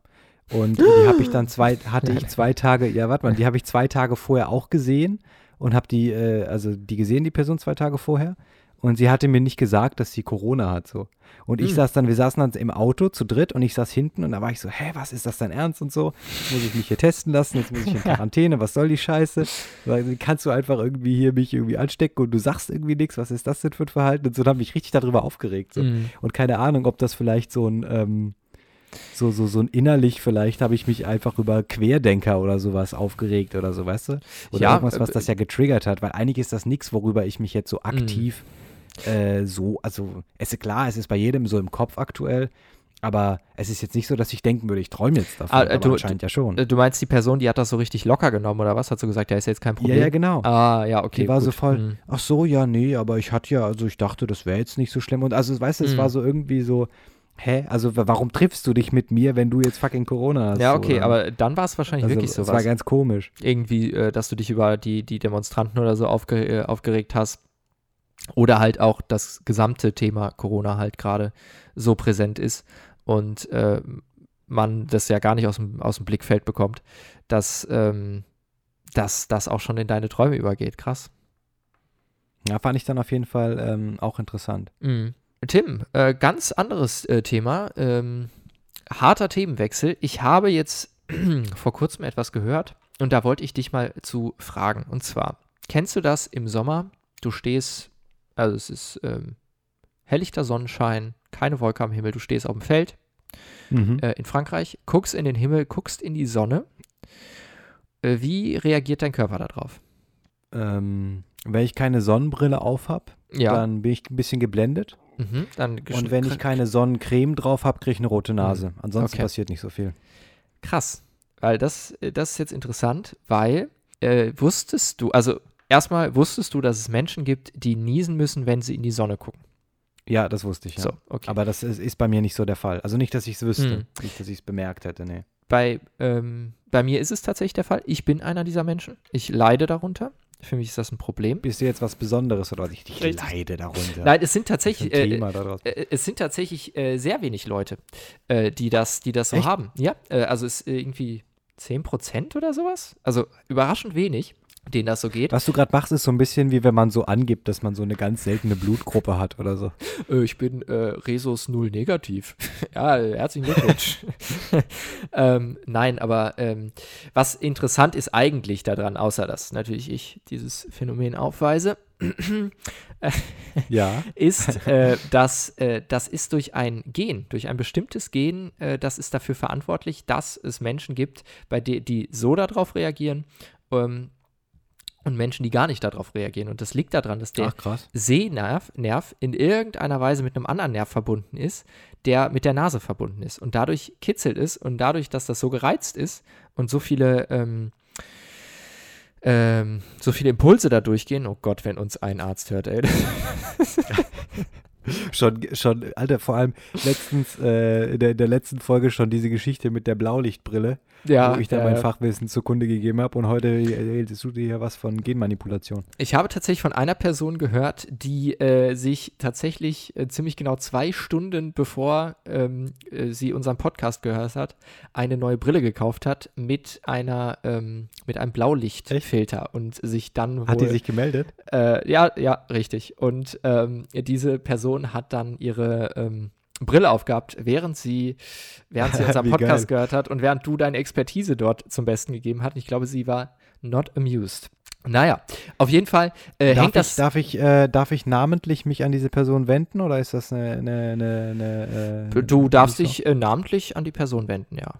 [SPEAKER 2] Und die *gasps* habe ich dann zwei, hatte ich zwei Tage, ja, warte mal, die habe ich zwei Tage vorher auch gesehen und habe die, äh, also die gesehen, die Person zwei Tage vorher. Und sie hatte mir nicht gesagt, dass sie Corona hat, so. Und ich
[SPEAKER 1] Hm.
[SPEAKER 2] saß dann, wir saßen dann im Auto zu dritt und ich saß hinten und da war ich so, hä, was ist das dein Ernst und so? Jetzt muss ich mich hier testen lassen, jetzt muss ich in *laughs* Quarantäne, was soll die Scheiße? Wie kannst du einfach irgendwie hier mich irgendwie anstecken und du sagst irgendwie nichts, was ist das denn für ein Verhalten? Und so, habe ich richtig darüber aufgeregt, so.
[SPEAKER 1] Mhm.
[SPEAKER 2] Und keine Ahnung, ob das vielleicht so ein, ähm, so, so, so ein innerlich, vielleicht habe ich mich einfach über Querdenker oder sowas aufgeregt oder so, weißt du? Oder
[SPEAKER 1] Ja,
[SPEAKER 2] irgendwas, was
[SPEAKER 1] äh,
[SPEAKER 2] das ja getriggert hat, weil eigentlich ist das nichts, worüber ich mich jetzt so aktiv äh, so, also es ist klar, es ist bei jedem so im Kopf aktuell, aber es ist jetzt nicht so, dass ich denken würde, ich träume jetzt davon,
[SPEAKER 1] Ah, äh,
[SPEAKER 2] aber
[SPEAKER 1] du-
[SPEAKER 2] anscheinend ja schon.
[SPEAKER 1] Äh, Du meinst, die Person, die hat das so richtig locker genommen oder was? Hat so gesagt, ja, ist jetzt kein
[SPEAKER 2] ja,
[SPEAKER 1] Problem.
[SPEAKER 2] ja, genau.
[SPEAKER 1] Ah, ja, okay.
[SPEAKER 2] die war so
[SPEAKER 1] gut.
[SPEAKER 2] voll,
[SPEAKER 1] Mhm.
[SPEAKER 2] ach so, ja, nee, aber ich hatte ja, also ich dachte, das wäre jetzt nicht so schlimm. Und also, weißt du, es
[SPEAKER 1] Mhm.
[SPEAKER 2] war so irgendwie so, hä, also wa- warum triffst du dich mit mir, wenn du jetzt fucking Corona hast?
[SPEAKER 1] Ja,
[SPEAKER 2] so,
[SPEAKER 1] okay,
[SPEAKER 2] oder?
[SPEAKER 1] aber dann war es wahrscheinlich
[SPEAKER 2] also,
[SPEAKER 1] wirklich
[SPEAKER 2] Es war
[SPEAKER 1] sowas.
[SPEAKER 2] ganz komisch.
[SPEAKER 1] Irgendwie, äh, dass du dich über die, die Demonstranten oder so aufge äh, aufgeregt hast. Oder halt auch das gesamte Thema Corona halt gerade so präsent ist und äh, man das ja gar nicht aus dem, aus dem Blickfeld bekommt, dass, ähm, dass das auch schon in deine Träume übergeht. Krass.
[SPEAKER 2] Ja, fand ich dann auf jeden Fall ähm, auch interessant.
[SPEAKER 1] Mhm. Tim, äh, ganz anderes äh, Thema. Ähm, harter Themenwechsel. Ich habe jetzt *clears throat* vor kurzem etwas gehört und da wollte ich dich mal zu fragen. Und zwar, kennst du das im Sommer? Du stehst, also es ist ähm, helllichter Sonnenschein, keine Wolke am Himmel, du stehst auf dem Feld
[SPEAKER 2] Mhm.
[SPEAKER 1] äh, in Frankreich, guckst in den Himmel, guckst in die Sonne. Äh, wie reagiert dein Körper darauf?
[SPEAKER 2] Ähm, wenn ich keine Sonnenbrille auf habe,
[SPEAKER 1] Ja,
[SPEAKER 2] dann bin ich ein bisschen geblendet.
[SPEAKER 1] mhm,
[SPEAKER 2] Und wenn ich keine Sonnencreme drauf habe, kriege ich eine rote Nase. Ansonsten
[SPEAKER 1] Okay.
[SPEAKER 2] passiert nicht so viel.
[SPEAKER 1] Krass. Weil das, das ist jetzt interessant, weil äh, wusstest du, also erstmal wusstest du, dass es Menschen gibt, die niesen müssen, wenn sie in die Sonne gucken.
[SPEAKER 2] Ja, das wusste ich, ja.
[SPEAKER 1] So, okay.
[SPEAKER 2] Aber das ist, ist bei mir nicht so der Fall. Also nicht, dass ich es wüsste.
[SPEAKER 1] Hm.
[SPEAKER 2] Nicht, dass ich es bemerkt hätte, nee.
[SPEAKER 1] bei, ähm, bei mir ist es tatsächlich der Fall. Ich bin einer dieser Menschen. Ich leide darunter. Für mich ist das ein Problem.
[SPEAKER 2] Bist du jetzt was Besonderes oder was? Ich, ich
[SPEAKER 1] Richtig.
[SPEAKER 2] leide darunter.
[SPEAKER 1] Nein, es sind tatsächlich, äh, äh, es sind tatsächlich äh, sehr wenig Leute, äh, die das, die das so
[SPEAKER 2] Echt?
[SPEAKER 1] haben. Ja, äh, also es ist irgendwie 10% oder sowas. Also überraschend wenig, denen das so geht.
[SPEAKER 2] Was du gerade machst, ist so ein bisschen wie wenn man so angibt, dass man so eine ganz seltene Blutgruppe hat oder so.
[SPEAKER 1] Äh, ich bin äh, Resus null negativ. *laughs* ja, herzlichen Glückwunsch. *laughs* ähm, nein, aber ähm, was interessant ist eigentlich daran, außer dass natürlich ich dieses Phänomen aufweise,
[SPEAKER 2] Ja. *laughs*
[SPEAKER 1] ist, äh, dass äh, das ist durch ein Gen, durch ein bestimmtes Gen, äh, das ist dafür verantwortlich, dass es Menschen gibt, bei de die so darauf reagieren ähm, und Menschen, die gar nicht darauf reagieren. Und das liegt daran, dass der
[SPEAKER 2] Ach.
[SPEAKER 1] Sehnerv Nerv in irgendeiner Weise mit einem anderen Nerv verbunden ist, der mit der Nase verbunden ist. Und dadurch kitzelt es und dadurch, dass das so gereizt ist und so viele, ähm, ähm, so viele Impulse da durchgehen, oh Gott, wenn uns ein Arzt hört, ey. *laughs*
[SPEAKER 2] Schon, schon, Alter, vor allem letztens, äh, in der, in der letzten Folge schon diese Geschichte mit der Blaulichtbrille,
[SPEAKER 1] ja,
[SPEAKER 2] wo ich da
[SPEAKER 1] ja,
[SPEAKER 2] mein
[SPEAKER 1] ja.
[SPEAKER 2] Fachwissen zugrunde gegeben habe und heute erzählst du dir hier was von Genmanipulation.
[SPEAKER 1] Ich habe tatsächlich von einer Person gehört, die äh, sich tatsächlich äh, ziemlich genau zwei Stunden bevor ähm, äh, sie unseren Podcast gehört hat, eine neue Brille gekauft hat mit einer ähm, mit einem Blaulichtfilter und sich dann
[SPEAKER 2] Hat die
[SPEAKER 1] wohl-
[SPEAKER 2] sich gemeldet?
[SPEAKER 1] äh, ja ja richtig und ähm, diese Person hat dann ihre ähm, Brille aufgehabt, während sie, während sie *laughs* unseren Podcast
[SPEAKER 2] geil.
[SPEAKER 1] gehört hat und während du deine Expertise dort zum Besten gegeben hast. Ich glaube, sie war not amused. Naja, auf jeden Fall äh,
[SPEAKER 2] darf,
[SPEAKER 1] hängt
[SPEAKER 2] ich,
[SPEAKER 1] das.
[SPEAKER 2] darf, ich, äh, darf ich namentlich mich an diese Person wenden oder ist das eine. eine, eine, eine äh,
[SPEAKER 1] Du darfst dich äh, namentlich an die Person wenden, ja.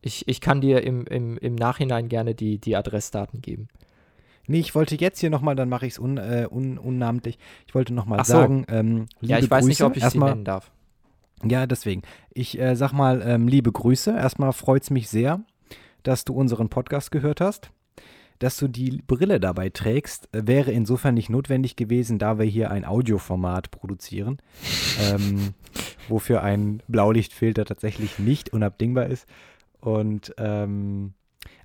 [SPEAKER 1] Ich, ich kann dir im, im, im Nachhinein gerne die, die Adressdaten geben.
[SPEAKER 2] Nee, ich wollte jetzt hier nochmal, dann mache ich es un, äh, un, unnamentlich. Ich wollte nochmal
[SPEAKER 1] so.
[SPEAKER 2] sagen, ähm, liebe
[SPEAKER 1] ja, ich weiß
[SPEAKER 2] Grüße.
[SPEAKER 1] nicht, ob ich sie nennen darf.
[SPEAKER 2] Ja, deswegen. Ich äh, sag mal, ähm, liebe Grüße. Erstmal freut es mich sehr, dass du unseren Podcast gehört hast. Dass du die Brille dabei trägst, äh, wäre insofern nicht notwendig gewesen, da wir hier ein Audioformat produzieren, *laughs* ähm, wofür ein Blaulichtfilter tatsächlich nicht unabdingbar ist. Und ähm,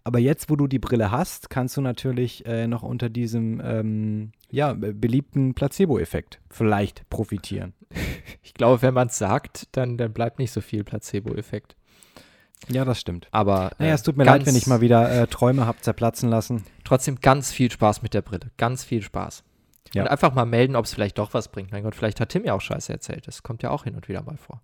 [SPEAKER 2] aber jetzt, wo du die Brille hast, kannst du natürlich äh, noch unter diesem ähm, ja, be- beliebten Placebo-Effekt vielleicht profitieren. *laughs*
[SPEAKER 1] Ich glaube, wenn man es sagt, dann, dann bleibt nicht so viel Placebo-Effekt.
[SPEAKER 2] Ja, das stimmt.
[SPEAKER 1] Aber
[SPEAKER 2] Naja,
[SPEAKER 1] äh,
[SPEAKER 2] es tut mir leid, wenn ich mal wieder äh, Träume habe zerplatzen lassen.
[SPEAKER 1] trotzdem ganz viel Spaß mit der Brille. Ganz viel Spaß.
[SPEAKER 2] Ja.
[SPEAKER 1] Und einfach mal melden, ob es vielleicht doch was bringt. Mein Gott, vielleicht hat Tim ja auch Scheiße erzählt. Das kommt ja auch hin und wieder mal vor.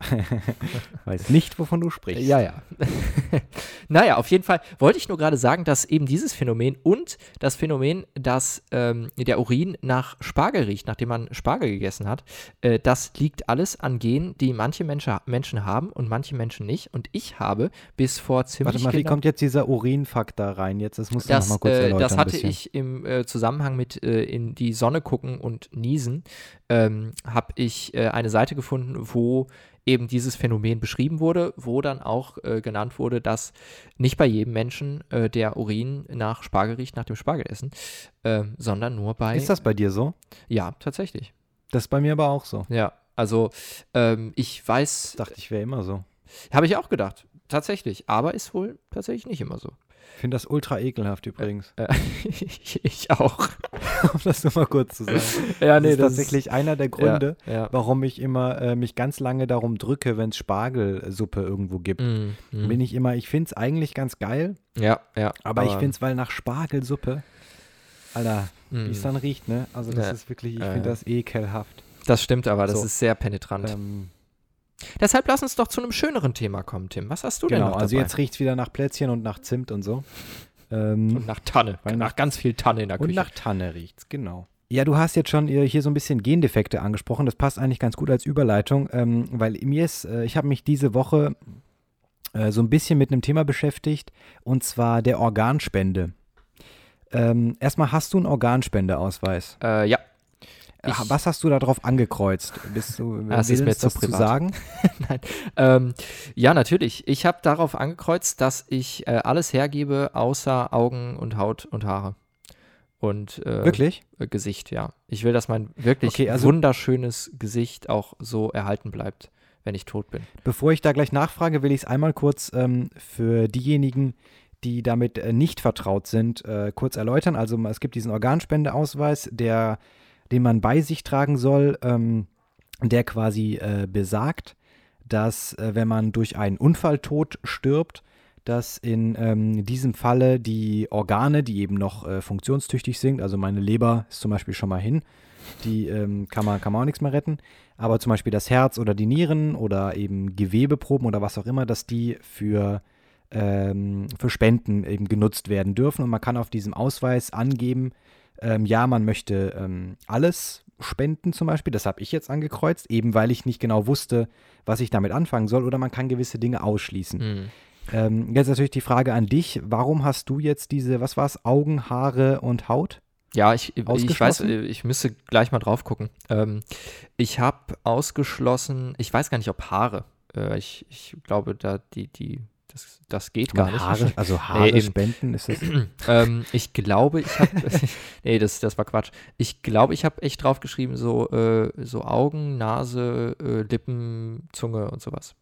[SPEAKER 1] *laughs*
[SPEAKER 2] Weiß nicht, wovon du sprichst.
[SPEAKER 1] Ja, ja. *laughs* naja, auf jeden Fall wollte ich nur gerade sagen, dass eben dieses Phänomen und das Phänomen, dass ähm, der Urin nach Spargel riecht, nachdem man Spargel gegessen hat, äh, das liegt alles an Genen, die manche Menschen, Menschen haben und manche Menschen nicht. Und ich habe bis vor ziemlich
[SPEAKER 2] Warte mal, wie
[SPEAKER 1] genau-
[SPEAKER 2] kommt jetzt dieser Urinfakt da rein? Jetzt, das musst du
[SPEAKER 1] das,
[SPEAKER 2] noch mal kurz
[SPEAKER 1] äh,
[SPEAKER 2] erläutern.
[SPEAKER 1] das hatte ich im äh, Zusammenhang mit äh, in die Sonne gucken und niesen, ähm, habe ich äh, eine Seite gefunden, wo eben dieses Phänomen beschrieben wurde, wo dann auch äh, genannt wurde, dass nicht bei jedem Menschen äh, der Urin nach Spargel riecht, nach dem Spargelessen, ähm, sondern nur bei.
[SPEAKER 2] Ist das bei dir so?
[SPEAKER 1] Ja, tatsächlich.
[SPEAKER 2] Das ist bei mir aber auch so.
[SPEAKER 1] Ja, also ähm, ich weiß,
[SPEAKER 2] Dachte ich, wäre immer so.
[SPEAKER 1] habe ich auch gedacht, tatsächlich, aber ist wohl tatsächlich nicht immer so.
[SPEAKER 2] Ich finde das ultra ekelhaft übrigens.
[SPEAKER 1] Äh, ich, *laughs* ich auch. *laughs*
[SPEAKER 2] um das nur mal kurz zu sagen. *laughs*
[SPEAKER 1] Ja,
[SPEAKER 2] das ist tatsächlich einer der Gründe,
[SPEAKER 1] ja, ja.
[SPEAKER 2] warum ich immer äh, mich ganz lange darum drücke, wenn es Spargelsuppe irgendwo gibt.
[SPEAKER 1] Mm, mm.
[SPEAKER 2] Bin ich immer, ich finde es eigentlich ganz geil,
[SPEAKER 1] Ja, ja.
[SPEAKER 2] aber, ich finde es, weil nach Spargelsuppe, Alter,
[SPEAKER 1] mm,
[SPEAKER 2] wie es dann riecht, ne? Also das
[SPEAKER 1] Ja.
[SPEAKER 2] ist wirklich, ich finde das ekelhaft.
[SPEAKER 1] Das stimmt aber, das
[SPEAKER 2] So.
[SPEAKER 1] ist sehr penetrant.
[SPEAKER 2] Ähm,
[SPEAKER 1] Deshalb lass uns doch zu einem schöneren Thema kommen, Tim. Was hast du denn
[SPEAKER 2] genau,
[SPEAKER 1] noch
[SPEAKER 2] also
[SPEAKER 1] dabei?
[SPEAKER 2] jetzt riecht es wieder nach Plätzchen und nach Zimt und so. Ähm,
[SPEAKER 1] und nach Tanne.
[SPEAKER 2] Weil
[SPEAKER 1] nach ganz viel Tanne in der
[SPEAKER 2] Und
[SPEAKER 1] Küche.
[SPEAKER 2] nach Tanne riecht's, genau. Ja, du hast jetzt schon hier so ein bisschen Gendefekte angesprochen. Das passt eigentlich ganz gut als Überleitung, ähm, weil mir ist, äh, ich habe mich diese Woche äh, so ein bisschen mit einem Thema beschäftigt und zwar der Organspende. Ähm, erstmal hast du einen Organspendeausweis.
[SPEAKER 1] äh, ja.
[SPEAKER 2] Ach,
[SPEAKER 1] Ich-
[SPEAKER 2] Was hast du da drauf angekreuzt? Bist du
[SPEAKER 1] Das ist mir zu
[SPEAKER 2] das zu
[SPEAKER 1] privat.
[SPEAKER 2] sagen? *laughs*
[SPEAKER 1] Nein. Ähm, ja, natürlich. Ich habe darauf angekreuzt, dass ich äh, alles hergebe, außer Augen und Haut und Haare. und äh,
[SPEAKER 2] Wirklich?
[SPEAKER 1] äh, Gesicht, ja. Ich will, dass mein wirklich
[SPEAKER 2] Okay, also-
[SPEAKER 1] wunderschönes Gesicht auch so erhalten bleibt, wenn ich tot bin.
[SPEAKER 2] Bevor ich da gleich nachfrage, will ich es einmal kurz ähm, für diejenigen, die damit äh, nicht vertraut sind, äh, kurz erläutern. Also es gibt diesen Organspendeausweis, der, den man bei sich tragen soll, ähm, der quasi äh, besagt, dass äh, wenn man durch einen Unfalltod stirbt, dass in ähm, diesem Falle die Organe, die eben noch äh, funktionstüchtig sind, also meine Leber ist zum Beispiel schon mal hin, die ähm, kann, man, kann man auch nichts mehr retten, aber zum Beispiel das Herz oder die Nieren oder eben Gewebeproben oder was auch immer, dass die für, ähm, für Spenden eben genutzt werden dürfen. Und man kann auf diesem Ausweis angeben, ähm, ja, man möchte ähm, alles spenden zum Beispiel. Das habe ich jetzt angekreuzt, eben weil ich nicht genau wusste, was ich damit anfangen soll. Oder man kann gewisse Dinge ausschließen.
[SPEAKER 1] Hm.
[SPEAKER 2] Ähm, jetzt natürlich die Frage an dich. Warum hast du jetzt diese, was war es, Augen, Haare und Haut?
[SPEAKER 1] Ja, ich, ich weiß, äh, ich müsste gleich mal drauf gucken. Ähm, ich habe ausgeschlossen, ich weiß gar nicht, ob Haare. Äh, ich, ich glaube, da die, die, das, das geht gar nicht.
[SPEAKER 2] Haare, also Haare
[SPEAKER 1] eben.
[SPEAKER 2] spenden, ist das. *clears throat*
[SPEAKER 1] ähm, ich glaube, ich habe. *laughs* nee, das, das war Quatsch. Ich glaube, ich habe echt draufgeschrieben, so, äh, so Augen, Nase, äh, Lippen, Zunge und sowas.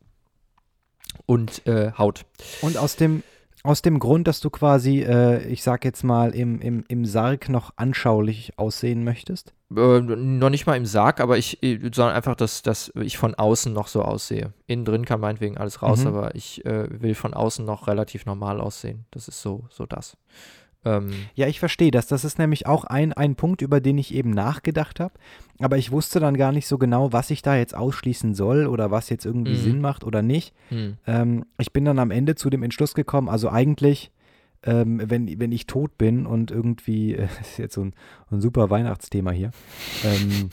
[SPEAKER 1] Und äh, Haut.
[SPEAKER 2] Und aus dem, aus dem Grund, dass du quasi, äh, ich sag jetzt mal, im, im, im Sarg noch anschaulich aussehen möchtest?
[SPEAKER 1] Äh, noch nicht mal im Sarg, aber ich, äh, sondern einfach, dass, dass ich von außen noch so aussehe. Innen drin kann meinetwegen alles raus,
[SPEAKER 2] Mhm.
[SPEAKER 1] aber ich äh, will von außen noch relativ normal aussehen. Das ist so, so das. Ähm,
[SPEAKER 2] Ja, ich verstehe das. Das ist nämlich auch ein, ein Punkt, über den ich eben nachgedacht habe. Aber ich wusste dann gar nicht so genau, was ich da jetzt ausschließen soll oder was jetzt irgendwie
[SPEAKER 1] Mhm.
[SPEAKER 2] Sinn macht oder nicht.
[SPEAKER 1] hm.
[SPEAKER 2] Ähm, ich bin dann am Ende zu dem Entschluss gekommen, also eigentlich, ähm, wenn, wenn ich tot bin und irgendwie, äh, *laughs* das ist jetzt so ein, ein super Weihnachtsthema hier, ähm,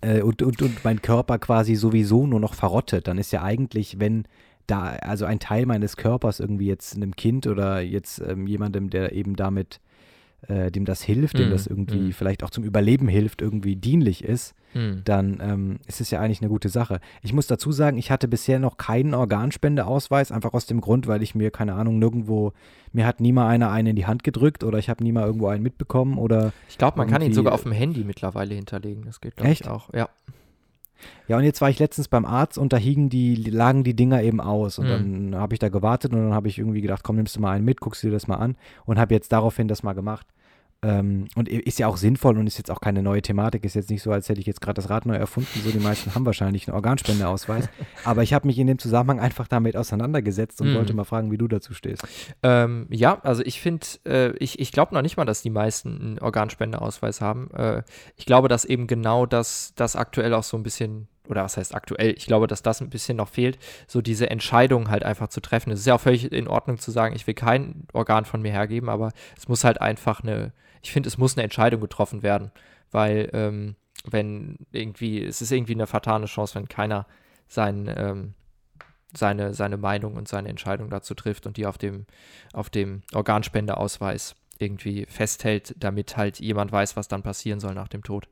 [SPEAKER 2] äh, und, und, und mein Körper quasi sowieso nur noch verrottet, dann ist ja eigentlich, wenn da, also ein Teil meines Körpers irgendwie jetzt einem Kind oder jetzt ähm, jemandem, der eben damit, äh, dem das hilft, dem
[SPEAKER 1] Mhm,
[SPEAKER 2] das irgendwie
[SPEAKER 1] mhm.
[SPEAKER 2] vielleicht auch zum Überleben hilft, irgendwie dienlich ist,
[SPEAKER 1] Hm.
[SPEAKER 2] dann ähm, ist es ja eigentlich eine gute Sache. Ich muss dazu sagen, ich hatte bisher noch keinen Organspendeausweis, einfach aus dem Grund, weil ich mir, keine Ahnung, nirgendwo, mir hat nie mal einer einen in die Hand gedrückt oder ich habe nie mal irgendwo einen mitbekommen oder,
[SPEAKER 1] Ich glaube, man kann ihn sogar auf dem Handy mittlerweile hinterlegen. Das geht, glaube ich,
[SPEAKER 2] Echt?
[SPEAKER 1] auch. Ja.
[SPEAKER 2] Ja, und jetzt war ich letztens beim Arzt und da hingen die, lagen die Dinger eben aus und
[SPEAKER 1] Mhm.
[SPEAKER 2] dann habe ich da gewartet und dann habe ich irgendwie gedacht, komm, nimmst du mal einen mit, guckst dir das mal an und habe jetzt daraufhin das mal gemacht. Ähm, und ist ja auch sinnvoll und ist jetzt auch keine neue Thematik. Ist jetzt nicht so, als hätte ich jetzt gerade das Rad neu erfunden. So, die meisten haben wahrscheinlich einen Organspendeausweis. *laughs* Aber ich habe mich in dem Zusammenhang einfach damit auseinandergesetzt und
[SPEAKER 1] Mhm.
[SPEAKER 2] wollte mal fragen, wie du dazu stehst.
[SPEAKER 1] Ähm, ja, also ich finde, äh, ich, ich glaube noch nicht mal, dass die meisten einen Organspendeausweis haben. Äh, ich glaube, dass eben genau das, das aktuell auch so ein bisschen, oder was heißt aktuell, ich glaube, dass das ein bisschen noch fehlt, so diese Entscheidung halt einfach zu treffen. Es ist ja auch völlig in Ordnung zu sagen, ich will kein Organ von mir hergeben, aber es muss halt einfach eine, ich finde, es muss eine Entscheidung getroffen werden, weil ähm, wenn irgendwie, es ist irgendwie eine fatale Chance, wenn keiner sein, ähm, seine, seine Meinung und seine Entscheidung dazu trifft und die auf dem, auf dem Organspendeausweis irgendwie festhält, damit halt jemand weiß, was dann passieren soll nach dem Tod.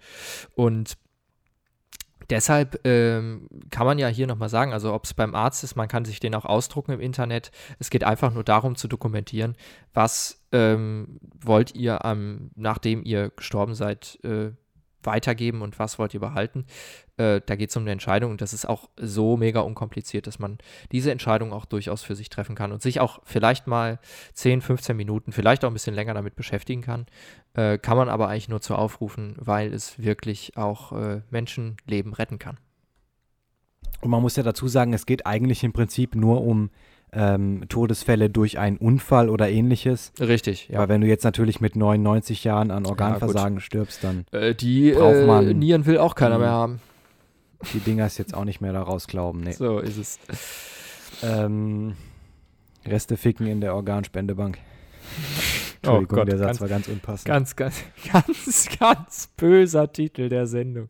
[SPEAKER 1] Und deshalb ähm, kann man ja hier nochmal sagen, also ob es beim Arzt ist, man kann sich den auch ausdrucken im Internet. Es geht einfach nur darum zu dokumentieren, was ähm, wollt ihr, am, nachdem ihr gestorben seid, äh, weitergeben und was wollt ihr behalten. Äh, da geht es um eine Entscheidung und das ist auch so mega unkompliziert, dass man diese Entscheidung auch durchaus für sich treffen kann und sich auch vielleicht mal 10, 15 Minuten, vielleicht auch ein bisschen länger damit beschäftigen kann. Äh, kann man aber eigentlich nur zu aufrufen, weil es wirklich auch äh, Menschenleben retten kann.
[SPEAKER 2] Und man muss ja dazu sagen, es geht eigentlich im Prinzip nur um ähm, Todesfälle durch einen Unfall oder ähnliches.
[SPEAKER 1] Richtig, ja.
[SPEAKER 2] Aber wenn du jetzt natürlich mit 99 Jahren an Organversagen stirbst, dann
[SPEAKER 1] Äh, die
[SPEAKER 2] Braucht
[SPEAKER 1] äh,
[SPEAKER 2] man-
[SPEAKER 1] Nieren will auch keiner
[SPEAKER 2] die-
[SPEAKER 1] mehr haben.
[SPEAKER 2] die Dinger ist jetzt auch nicht mehr daraus glauben. Nee.
[SPEAKER 1] So ist es.
[SPEAKER 2] Ähm, Reste ficken in der Organspendebank. *laughs*
[SPEAKER 1] Oh
[SPEAKER 2] Entschuldigung,
[SPEAKER 1] Gott,
[SPEAKER 2] der Satz
[SPEAKER 1] ganz-
[SPEAKER 2] war ganz unpassend.
[SPEAKER 1] Ganz, ganz, *laughs* ganz, ganz böser Titel der Sendung.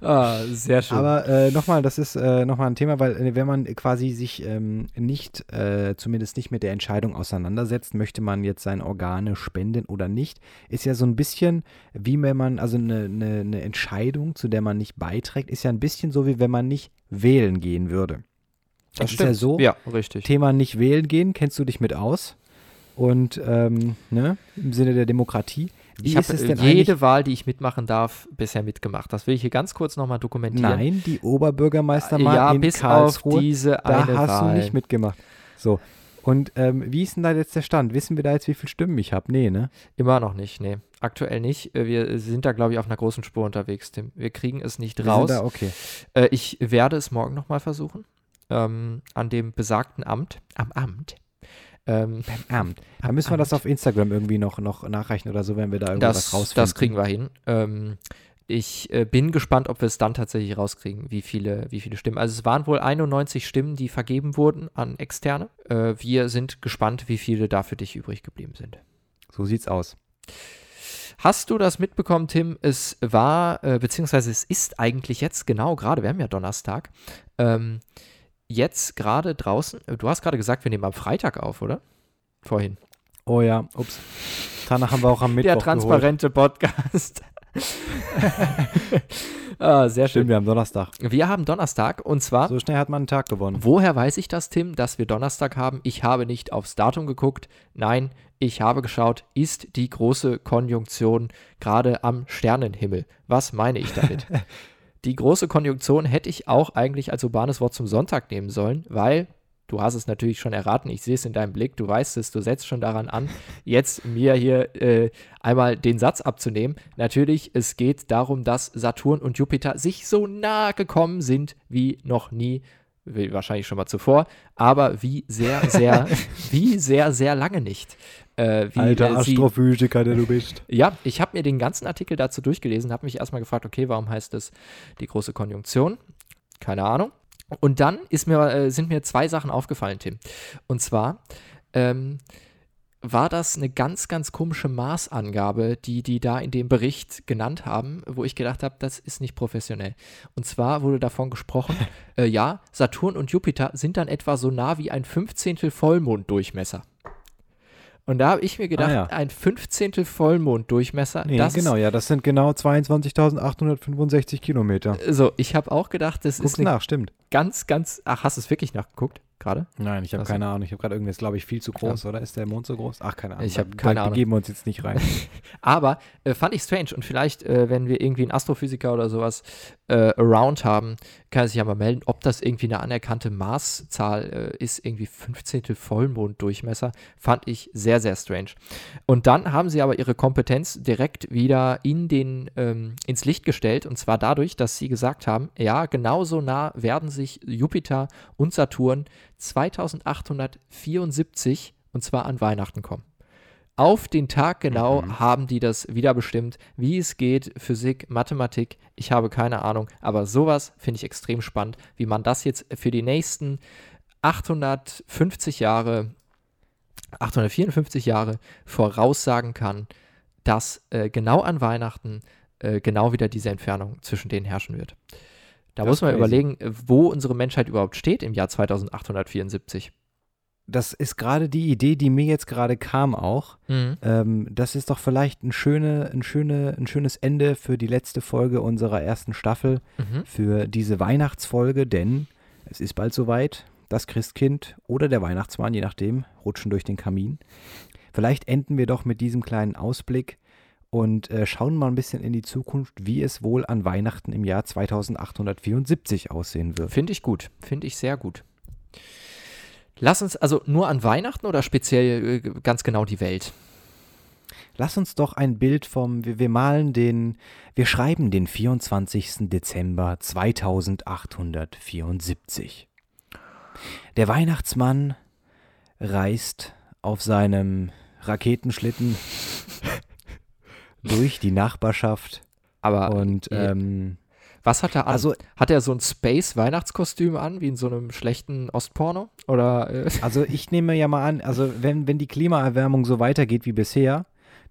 [SPEAKER 1] Ah, sehr schön.
[SPEAKER 2] Aber äh, nochmal, das ist äh, nochmal ein Thema, weil äh, wenn man quasi sich ähm, nicht, äh, zumindest nicht mit der Entscheidung auseinandersetzt, möchte man jetzt seine Organe spenden oder nicht, ist ja so ein bisschen wie wenn man, also eine, eine, eine Entscheidung, zu der man nicht beiträgt, ist ja ein bisschen so, wie wenn man nicht wählen gehen würde. Das ist ja so,
[SPEAKER 1] Ja, richtig.
[SPEAKER 2] Thema nicht wählen gehen, kennst du dich mit aus? Und ähm, ne, im Sinne der Demokratie. Wie
[SPEAKER 1] ich habe jede
[SPEAKER 2] eigentlich?
[SPEAKER 1] Wahl, die ich mitmachen darf, bisher mitgemacht. Das will ich hier ganz kurz nochmal dokumentieren.
[SPEAKER 2] Nein, die Oberbürgermeisterwahl
[SPEAKER 1] ja,
[SPEAKER 2] in
[SPEAKER 1] bis
[SPEAKER 2] Karlsruhe,
[SPEAKER 1] auf diese
[SPEAKER 2] da
[SPEAKER 1] eine
[SPEAKER 2] hast
[SPEAKER 1] Wahl.
[SPEAKER 2] du nicht mitgemacht. So. Und ähm, wie ist denn da jetzt der Stand? Wissen wir da jetzt, wie viele Stimmen ich habe? Nee, ne?
[SPEAKER 1] Immer noch nicht, nee. Aktuell nicht. Äh, Wir sind da, glaube ich, auf einer großen Spur unterwegs, Tim. Wir kriegen es nicht
[SPEAKER 2] Wir
[SPEAKER 1] raus.
[SPEAKER 2] Da, okay.
[SPEAKER 1] Äh, ich werde es morgen nochmal versuchen. Ähm, an dem besagten Amt. Am Amt. Ähm,
[SPEAKER 2] Amt. *laughs* Da
[SPEAKER 1] Am
[SPEAKER 2] müssen wir das
[SPEAKER 1] Amt.
[SPEAKER 2] auf Instagram irgendwie noch, noch nachreichen oder so, wenn wir da irgendwas
[SPEAKER 1] das,
[SPEAKER 2] rausfinden.
[SPEAKER 1] das kriegen wir hin. Ähm, ich äh, bin gespannt, ob wir es dann tatsächlich rauskriegen, wie viele, wie viele Stimmen. Also es waren wohl 91 Stimmen, die vergeben wurden an Externe. Äh, wir sind gespannt, wie viele da für dich übrig geblieben sind.
[SPEAKER 2] So sieht's aus.
[SPEAKER 1] Hast du das mitbekommen, Tim? Es war, äh, beziehungsweise es ist eigentlich jetzt genau gerade, wir haben ja Donnerstag, ähm, jetzt gerade draußen, äh, du hast gerade gesagt, wir nehmen am Freitag auf, oder? Vorhin.
[SPEAKER 2] Oh ja, ups. Danach haben wir auch am Mittwoch
[SPEAKER 1] Der transparente Podcast. *laughs* ah, sehr
[SPEAKER 2] Geholt. Stimmt,
[SPEAKER 1] schön.
[SPEAKER 2] wir haben Donnerstag.
[SPEAKER 1] Wir haben Donnerstag und zwar,
[SPEAKER 2] So schnell hat man einen Tag gewonnen.
[SPEAKER 1] woher weiß ich das, Tim, dass wir Donnerstag haben? Ich habe nicht aufs Datum geguckt. Nein, ich habe geschaut, ist die große Konjunktion gerade am Sternenhimmel? Was meine ich damit? *laughs* die große Konjunktion hätte ich auch eigentlich als urbanes Wort zum Sonntag nehmen sollen, weil du hast es natürlich schon erraten, ich sehe es in deinem Blick, du weißt es, du setzt schon daran an, jetzt mir hier äh, einmal den Satz abzunehmen. Natürlich, es geht darum, dass Saturn und Jupiter sich so nah gekommen sind wie noch nie, wie wahrscheinlich schon mal zuvor, aber wie sehr, sehr, *laughs* wie sehr, sehr lange nicht. Äh, wie,
[SPEAKER 2] Alter
[SPEAKER 1] äh, sie,
[SPEAKER 2] Astrophysiker, der du bist. *laughs*
[SPEAKER 1] ja, ich habe mir den ganzen Artikel dazu durchgelesen, habe mich erstmal gefragt, okay, warum heißt es die große Konjunktion? Keine Ahnung. Und dann mir, äh, sind mir zwei Sachen aufgefallen, Tim. Und zwar ähm, war das eine ganz, ganz komische Maßangabe, die die da in dem Bericht genannt haben, wo ich gedacht habe, das ist nicht professionell. Und zwar wurde davon gesprochen, *laughs* äh, ja, Saturn und Jupiter sind dann etwa so nah wie ein Fünfzehntel Vollmonddurchmesser. Und da habe ich mir gedacht,
[SPEAKER 2] Ah, ja.
[SPEAKER 1] ein Fünfzehntel Vollmonddurchmesser,
[SPEAKER 2] Nee,
[SPEAKER 1] das
[SPEAKER 2] genau, ja, das sind genau 22.865 Kilometer.
[SPEAKER 1] so, ich habe auch gedacht, das
[SPEAKER 2] Guck's
[SPEAKER 1] ist eine
[SPEAKER 2] nach, stimmt.
[SPEAKER 1] ganz, ganz, ach, hast du es wirklich nachgeguckt gerade?
[SPEAKER 2] Nein, ich habe keine Ahnung. Ich habe gerade irgendwas, glaube ich, viel zu groß, oder? Ist der Mond so groß? Ach, keine Ahnung.
[SPEAKER 1] Ich hab
[SPEAKER 2] Da-
[SPEAKER 1] keine Ahnung.
[SPEAKER 2] begeben wir uns jetzt nicht rein. *laughs* *laughs*
[SPEAKER 1] Aber äh, fand ich strange und vielleicht, äh, wenn wir irgendwie einen Astrophysiker oder sowas äh, around haben, kann er sich ja mal melden, ob das irgendwie eine anerkannte Maßzahl äh, ist, irgendwie 15. Vollmonddurchmesser. Fand ich sehr, sehr strange. Und dann haben sie aber ihre Kompetenz direkt wieder in den, ähm, ins Licht gestellt und zwar dadurch, dass sie gesagt haben, ja, genauso nah werden sich Jupiter und Saturn 2874 und zwar an Weihnachten kommen. Auf den Tag genau
[SPEAKER 2] Mhm.
[SPEAKER 1] haben die das wieder bestimmt, wie es geht, Physik, Mathematik, ich habe keine Ahnung, aber sowas finde ich extrem spannend, wie man das jetzt für die nächsten 850 Jahre, 854 Jahre voraussagen kann, dass äh, genau an Weihnachten äh, genau wieder diese Entfernung zwischen denen herrschen wird. Da
[SPEAKER 2] Das
[SPEAKER 1] muss man
[SPEAKER 2] crazy.
[SPEAKER 1] überlegen, wo unsere Menschheit überhaupt steht im Jahr 2874.
[SPEAKER 2] Das ist gerade die Idee, die mir jetzt gerade kam auch. Ähm, das ist doch vielleicht ein, schöne, ein, schöne, ein schönes Ende für die letzte Folge unserer ersten Staffel,
[SPEAKER 1] Mhm.
[SPEAKER 2] für diese Weihnachtsfolge, denn es ist bald soweit. Das Christkind oder der Weihnachtsmann, je nachdem, rutschen durch den Kamin. Vielleicht enden wir doch mit diesem kleinen Ausblick und äh, schauen mal ein bisschen in die Zukunft, wie es wohl an Weihnachten im Jahr 2874 aussehen wird.
[SPEAKER 1] Finde ich gut. Finde ich sehr gut. Lass uns also nur an Weihnachten oder speziell äh, ganz genau die Welt?
[SPEAKER 2] Lass uns doch ein Bild vom, wir, wir malen den, wir schreiben den 24. Dezember 2874. Der Weihnachtsmann reist auf seinem Raketenschlitten durch die Nachbarschaft
[SPEAKER 1] Aber
[SPEAKER 2] und
[SPEAKER 1] äh,
[SPEAKER 2] ähm,
[SPEAKER 1] was hat er an?
[SPEAKER 2] also,
[SPEAKER 1] hat er so ein Space-Weihnachtskostüm an, wie in so einem schlechten Ostporno? Oder äh,
[SPEAKER 2] also ich nehme ja mal an, also wenn, wenn die Klimaerwärmung so weitergeht wie bisher,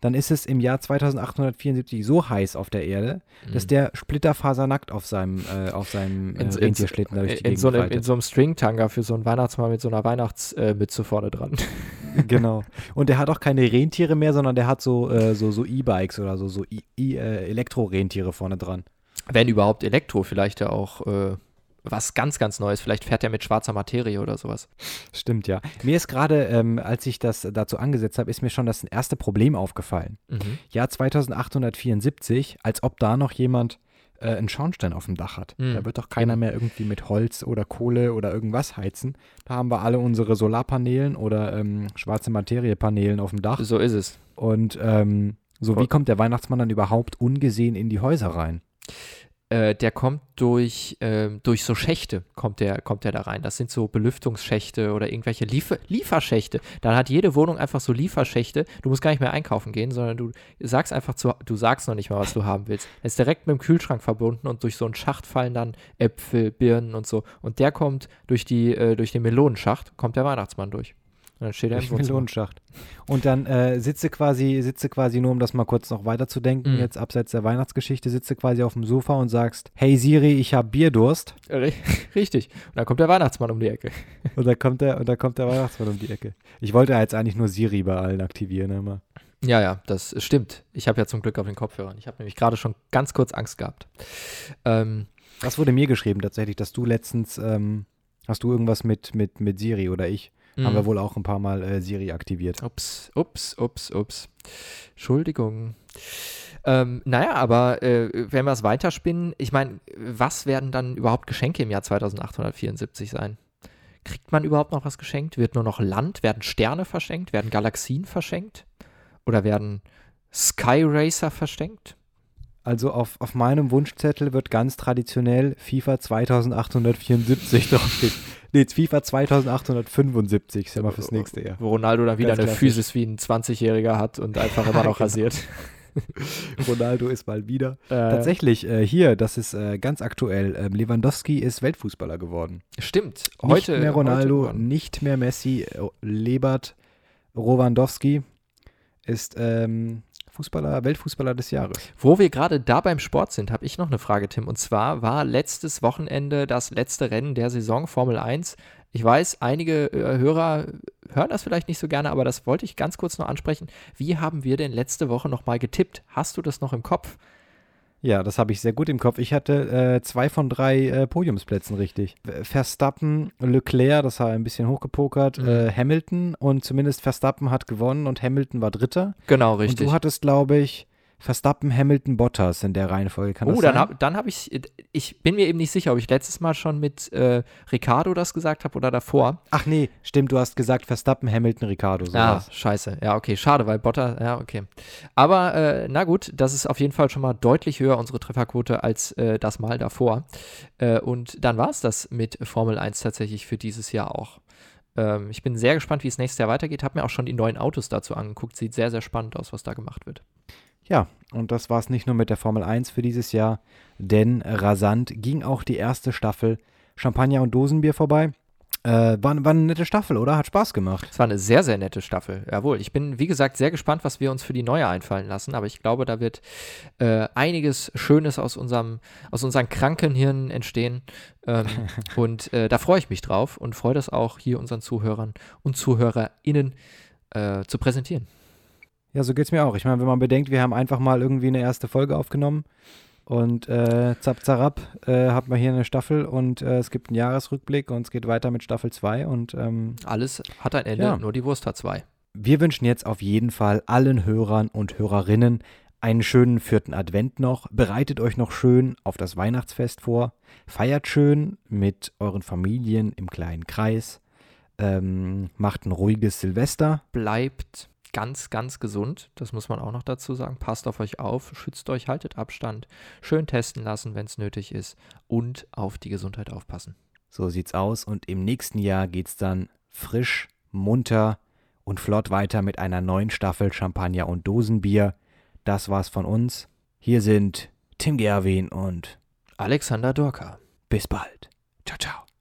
[SPEAKER 2] dann ist es im Jahr 2874 so heiß auf der Erde, dass der splitterfasernackt auf seinem, äh, auf seinem äh,
[SPEAKER 1] in, in,
[SPEAKER 2] Rentierschlitten da durch die
[SPEAKER 1] in,
[SPEAKER 2] Gegend
[SPEAKER 1] so einem, in so einem Stringtanga für so einen Weihnachtsmann mit so einer Weihnachtsmütze vorne dran. *laughs* *laughs*
[SPEAKER 2] Genau. Und der hat auch keine Rentiere mehr, sondern der hat so äh, so so E-Bikes oder so so äh, Elektro-Rentiere vorne dran.
[SPEAKER 1] Wenn überhaupt Elektro, vielleicht ja auch äh, was ganz, ganz Neues. Vielleicht fährt er mit schwarzer Materie oder sowas.
[SPEAKER 2] Stimmt, ja. Mir ist gerade, ähm, als ich das dazu angesetzt habe, ist mir schon das erste Problem aufgefallen.
[SPEAKER 1] Mhm.
[SPEAKER 2] Jahr 2874, als ob da noch jemand äh, einen Schornstein auf dem Dach hat.
[SPEAKER 1] Mhm.
[SPEAKER 2] Da wird doch keiner mehr irgendwie mit Holz oder Kohle oder irgendwas heizen. Da haben wir alle unsere Solarpanelen oder ähm, schwarze Materiepanelen auf dem Dach.
[SPEAKER 1] So ist es.
[SPEAKER 2] Und ähm, so, wie kommt der Weihnachtsmann dann überhaupt ungesehen in die Häuser rein?
[SPEAKER 1] Äh, der kommt durch, ähm, durch so Schächte, kommt der, kommt der da rein. Das sind so Belüftungsschächte oder irgendwelche Liefer Lieferschächte. Dann hat jede Wohnung einfach so Lieferschächte. Du musst gar nicht mehr einkaufen gehen, sondern du sagst einfach zu, du sagst noch nicht mal, was du haben willst. Er ist direkt mit dem Kühlschrank verbunden und durch so einen Schacht fallen dann Äpfel, Birnen und so. Und der kommt durch, die, äh, durch den Melonenschacht, kommt der Weihnachtsmann durch. Und dann steht er im.
[SPEAKER 2] Melonenschacht. Und dann äh, sitze quasi, sitze quasi nur, um das mal kurz noch weiterzudenken,
[SPEAKER 1] Mhm.
[SPEAKER 2] jetzt abseits der Weihnachtsgeschichte, sitze quasi auf dem Sofa und sagst, hey Siri, ich habe Bierdurst.
[SPEAKER 1] Ri- *laughs* Richtig. Und dann kommt der Weihnachtsmann um die Ecke. *laughs*
[SPEAKER 2] Und da kommt der, und da kommt der Weihnachtsmann um die Ecke. Ich wollte jetzt eigentlich nur Siri bei allen aktivieren, immer.
[SPEAKER 1] Ja, ja, das stimmt. Ich habe ja zum Glück auf den Kopfhörern. Ich habe nämlich gerade schon ganz kurz Angst gehabt. Ähm,
[SPEAKER 2] Das wurde mir geschrieben tatsächlich, dass du letztens, ähm, hast du irgendwas mit, mit, mit Siri oder ich? Haben wir
[SPEAKER 1] mh.
[SPEAKER 2] wohl auch ein paar Mal äh, Siri aktiviert.
[SPEAKER 1] Ups, ups, ups, ups. Entschuldigung. Ähm, naja, aber äh, wenn wir es weiterspinnen, ich meine, was werden dann überhaupt Geschenke im Jahr 2874 sein? Kriegt man überhaupt noch was geschenkt? Wird nur noch Land? Werden Sterne verschenkt? Werden Galaxien verschenkt? Oder werden Sky Racer verschenkt?
[SPEAKER 2] Also auf, auf meinem Wunschzettel wird ganz traditionell FIFA 2874 draufstehen. Nee, jetzt FIFA 2875 ist ja mal fürs nächste Jahr.
[SPEAKER 1] Wo Ronaldo dann wieder
[SPEAKER 2] Ganz
[SPEAKER 1] eine
[SPEAKER 2] klassisch.
[SPEAKER 1] Physis wie ein 20-Jähriger hat und einfach immer noch *laughs*
[SPEAKER 2] Genau.
[SPEAKER 1] rasiert. *laughs*
[SPEAKER 2] Ronaldo ist mal wieder.
[SPEAKER 1] Äh,
[SPEAKER 2] Tatsächlich, äh, hier, das ist äh, ganz aktuell. Ähm, Lewandowski ist Weltfußballer geworden.
[SPEAKER 1] Stimmt.
[SPEAKER 2] Nicht
[SPEAKER 1] Heute,
[SPEAKER 2] mehr Ronaldo,
[SPEAKER 1] Heute
[SPEAKER 2] nicht mehr Messi. äh, Lebert Rowandowski ist ähm, Fußballer, Weltfußballer des Jahres.
[SPEAKER 1] Wo wir gerade da beim Sport sind, habe ich noch eine Frage, Tim. Und zwar war letztes Wochenende das letzte Rennen der Saison Formel 1. Ich weiß, einige äh, Hörer hören das vielleicht nicht so gerne, aber das wollte ich ganz kurz noch ansprechen. Wie haben wir denn letzte Woche nochmal getippt? Hast du das noch im Kopf?
[SPEAKER 2] Ja, das habe ich sehr gut im Kopf. Ich hatte äh, zwei von drei äh, Podiumsplätzen richtig. Verstappen, Leclerc, das war ein bisschen hochgepokert,
[SPEAKER 1] Mhm.
[SPEAKER 2] äh, Hamilton und zumindest Verstappen hat gewonnen und Hamilton war Dritter.
[SPEAKER 1] Genau,
[SPEAKER 2] Und
[SPEAKER 1] richtig.
[SPEAKER 2] du hattest, glaube ich, Verstappen, Hamilton, Bottas in der Reihenfolge. Kann
[SPEAKER 1] Oh,
[SPEAKER 2] das
[SPEAKER 1] dann habe dann hab ich, ich bin mir eben nicht sicher, ob ich letztes Mal schon mit äh, Ricardo das gesagt habe oder davor.
[SPEAKER 2] Ach nee, stimmt, du hast gesagt Verstappen, Hamilton, Ricardo. So
[SPEAKER 1] Ah, scheiße. Ja, okay, schade, weil Botter, ja, okay. Aber äh, na gut, das ist auf jeden Fall schon mal deutlich höher, unsere Trefferquote, als äh, das Mal davor. Äh, und dann war es das mit Formel 1 tatsächlich für dieses Jahr auch. Ähm, ich bin sehr gespannt, wie es nächstes Jahr weitergeht. Habe mir auch schon die neuen Autos dazu angeguckt. Sieht sehr, sehr spannend aus, was da gemacht wird.
[SPEAKER 2] Ja, und das war es nicht nur mit der Formel 1 für dieses Jahr, denn rasant ging auch die erste Staffel Champagner und Dosenbier vorbei. Äh, war, war eine nette Staffel, oder? Hat Spaß gemacht.
[SPEAKER 1] Es war eine sehr, sehr nette Staffel. Jawohl. Ich bin, wie gesagt, sehr gespannt, was wir uns für die neue einfallen lassen. Aber ich glaube, da wird äh, einiges Schönes aus unserem, aus unseren kranken Hirnen entstehen. Ähm, *laughs* und äh, da freue ich mich drauf und freue das auch hier unseren Zuhörern und ZuhörerInnen äh, zu präsentieren.
[SPEAKER 2] Ja, so geht's mir auch. Ich meine, wenn man bedenkt, wir haben einfach mal irgendwie eine erste Folge aufgenommen und äh, zapp, zarab äh, hat man hier eine Staffel und äh, es gibt einen Jahresrückblick und es geht weiter mit Staffel 2 und ähm,
[SPEAKER 1] Alles hat ein Ende,
[SPEAKER 2] Ja.
[SPEAKER 1] nur die Wurst hat zwei.
[SPEAKER 2] wir wünschen jetzt auf jeden Fall allen Hörern und Hörerinnen einen schönen vierten Advent noch. Bereitet euch noch schön auf das Weihnachtsfest vor. Feiert schön mit euren Familien im kleinen Kreis. Ähm, macht ein ruhiges Silvester.
[SPEAKER 1] Bleibt ganz, ganz gesund. Das muss man auch noch dazu sagen. Passt auf euch auf, schützt euch, haltet Abstand, schön testen lassen, wenn es nötig ist und auf die Gesundheit aufpassen.
[SPEAKER 2] So sieht's aus. Und im nächsten Jahr geht's dann frisch, munter und flott weiter mit einer neuen Staffel Champagner und Dosenbier. Das war's von uns. Hier sind Tim Gerwin und
[SPEAKER 1] Alexander Dorka.
[SPEAKER 2] bis bald. Ciao, ciao.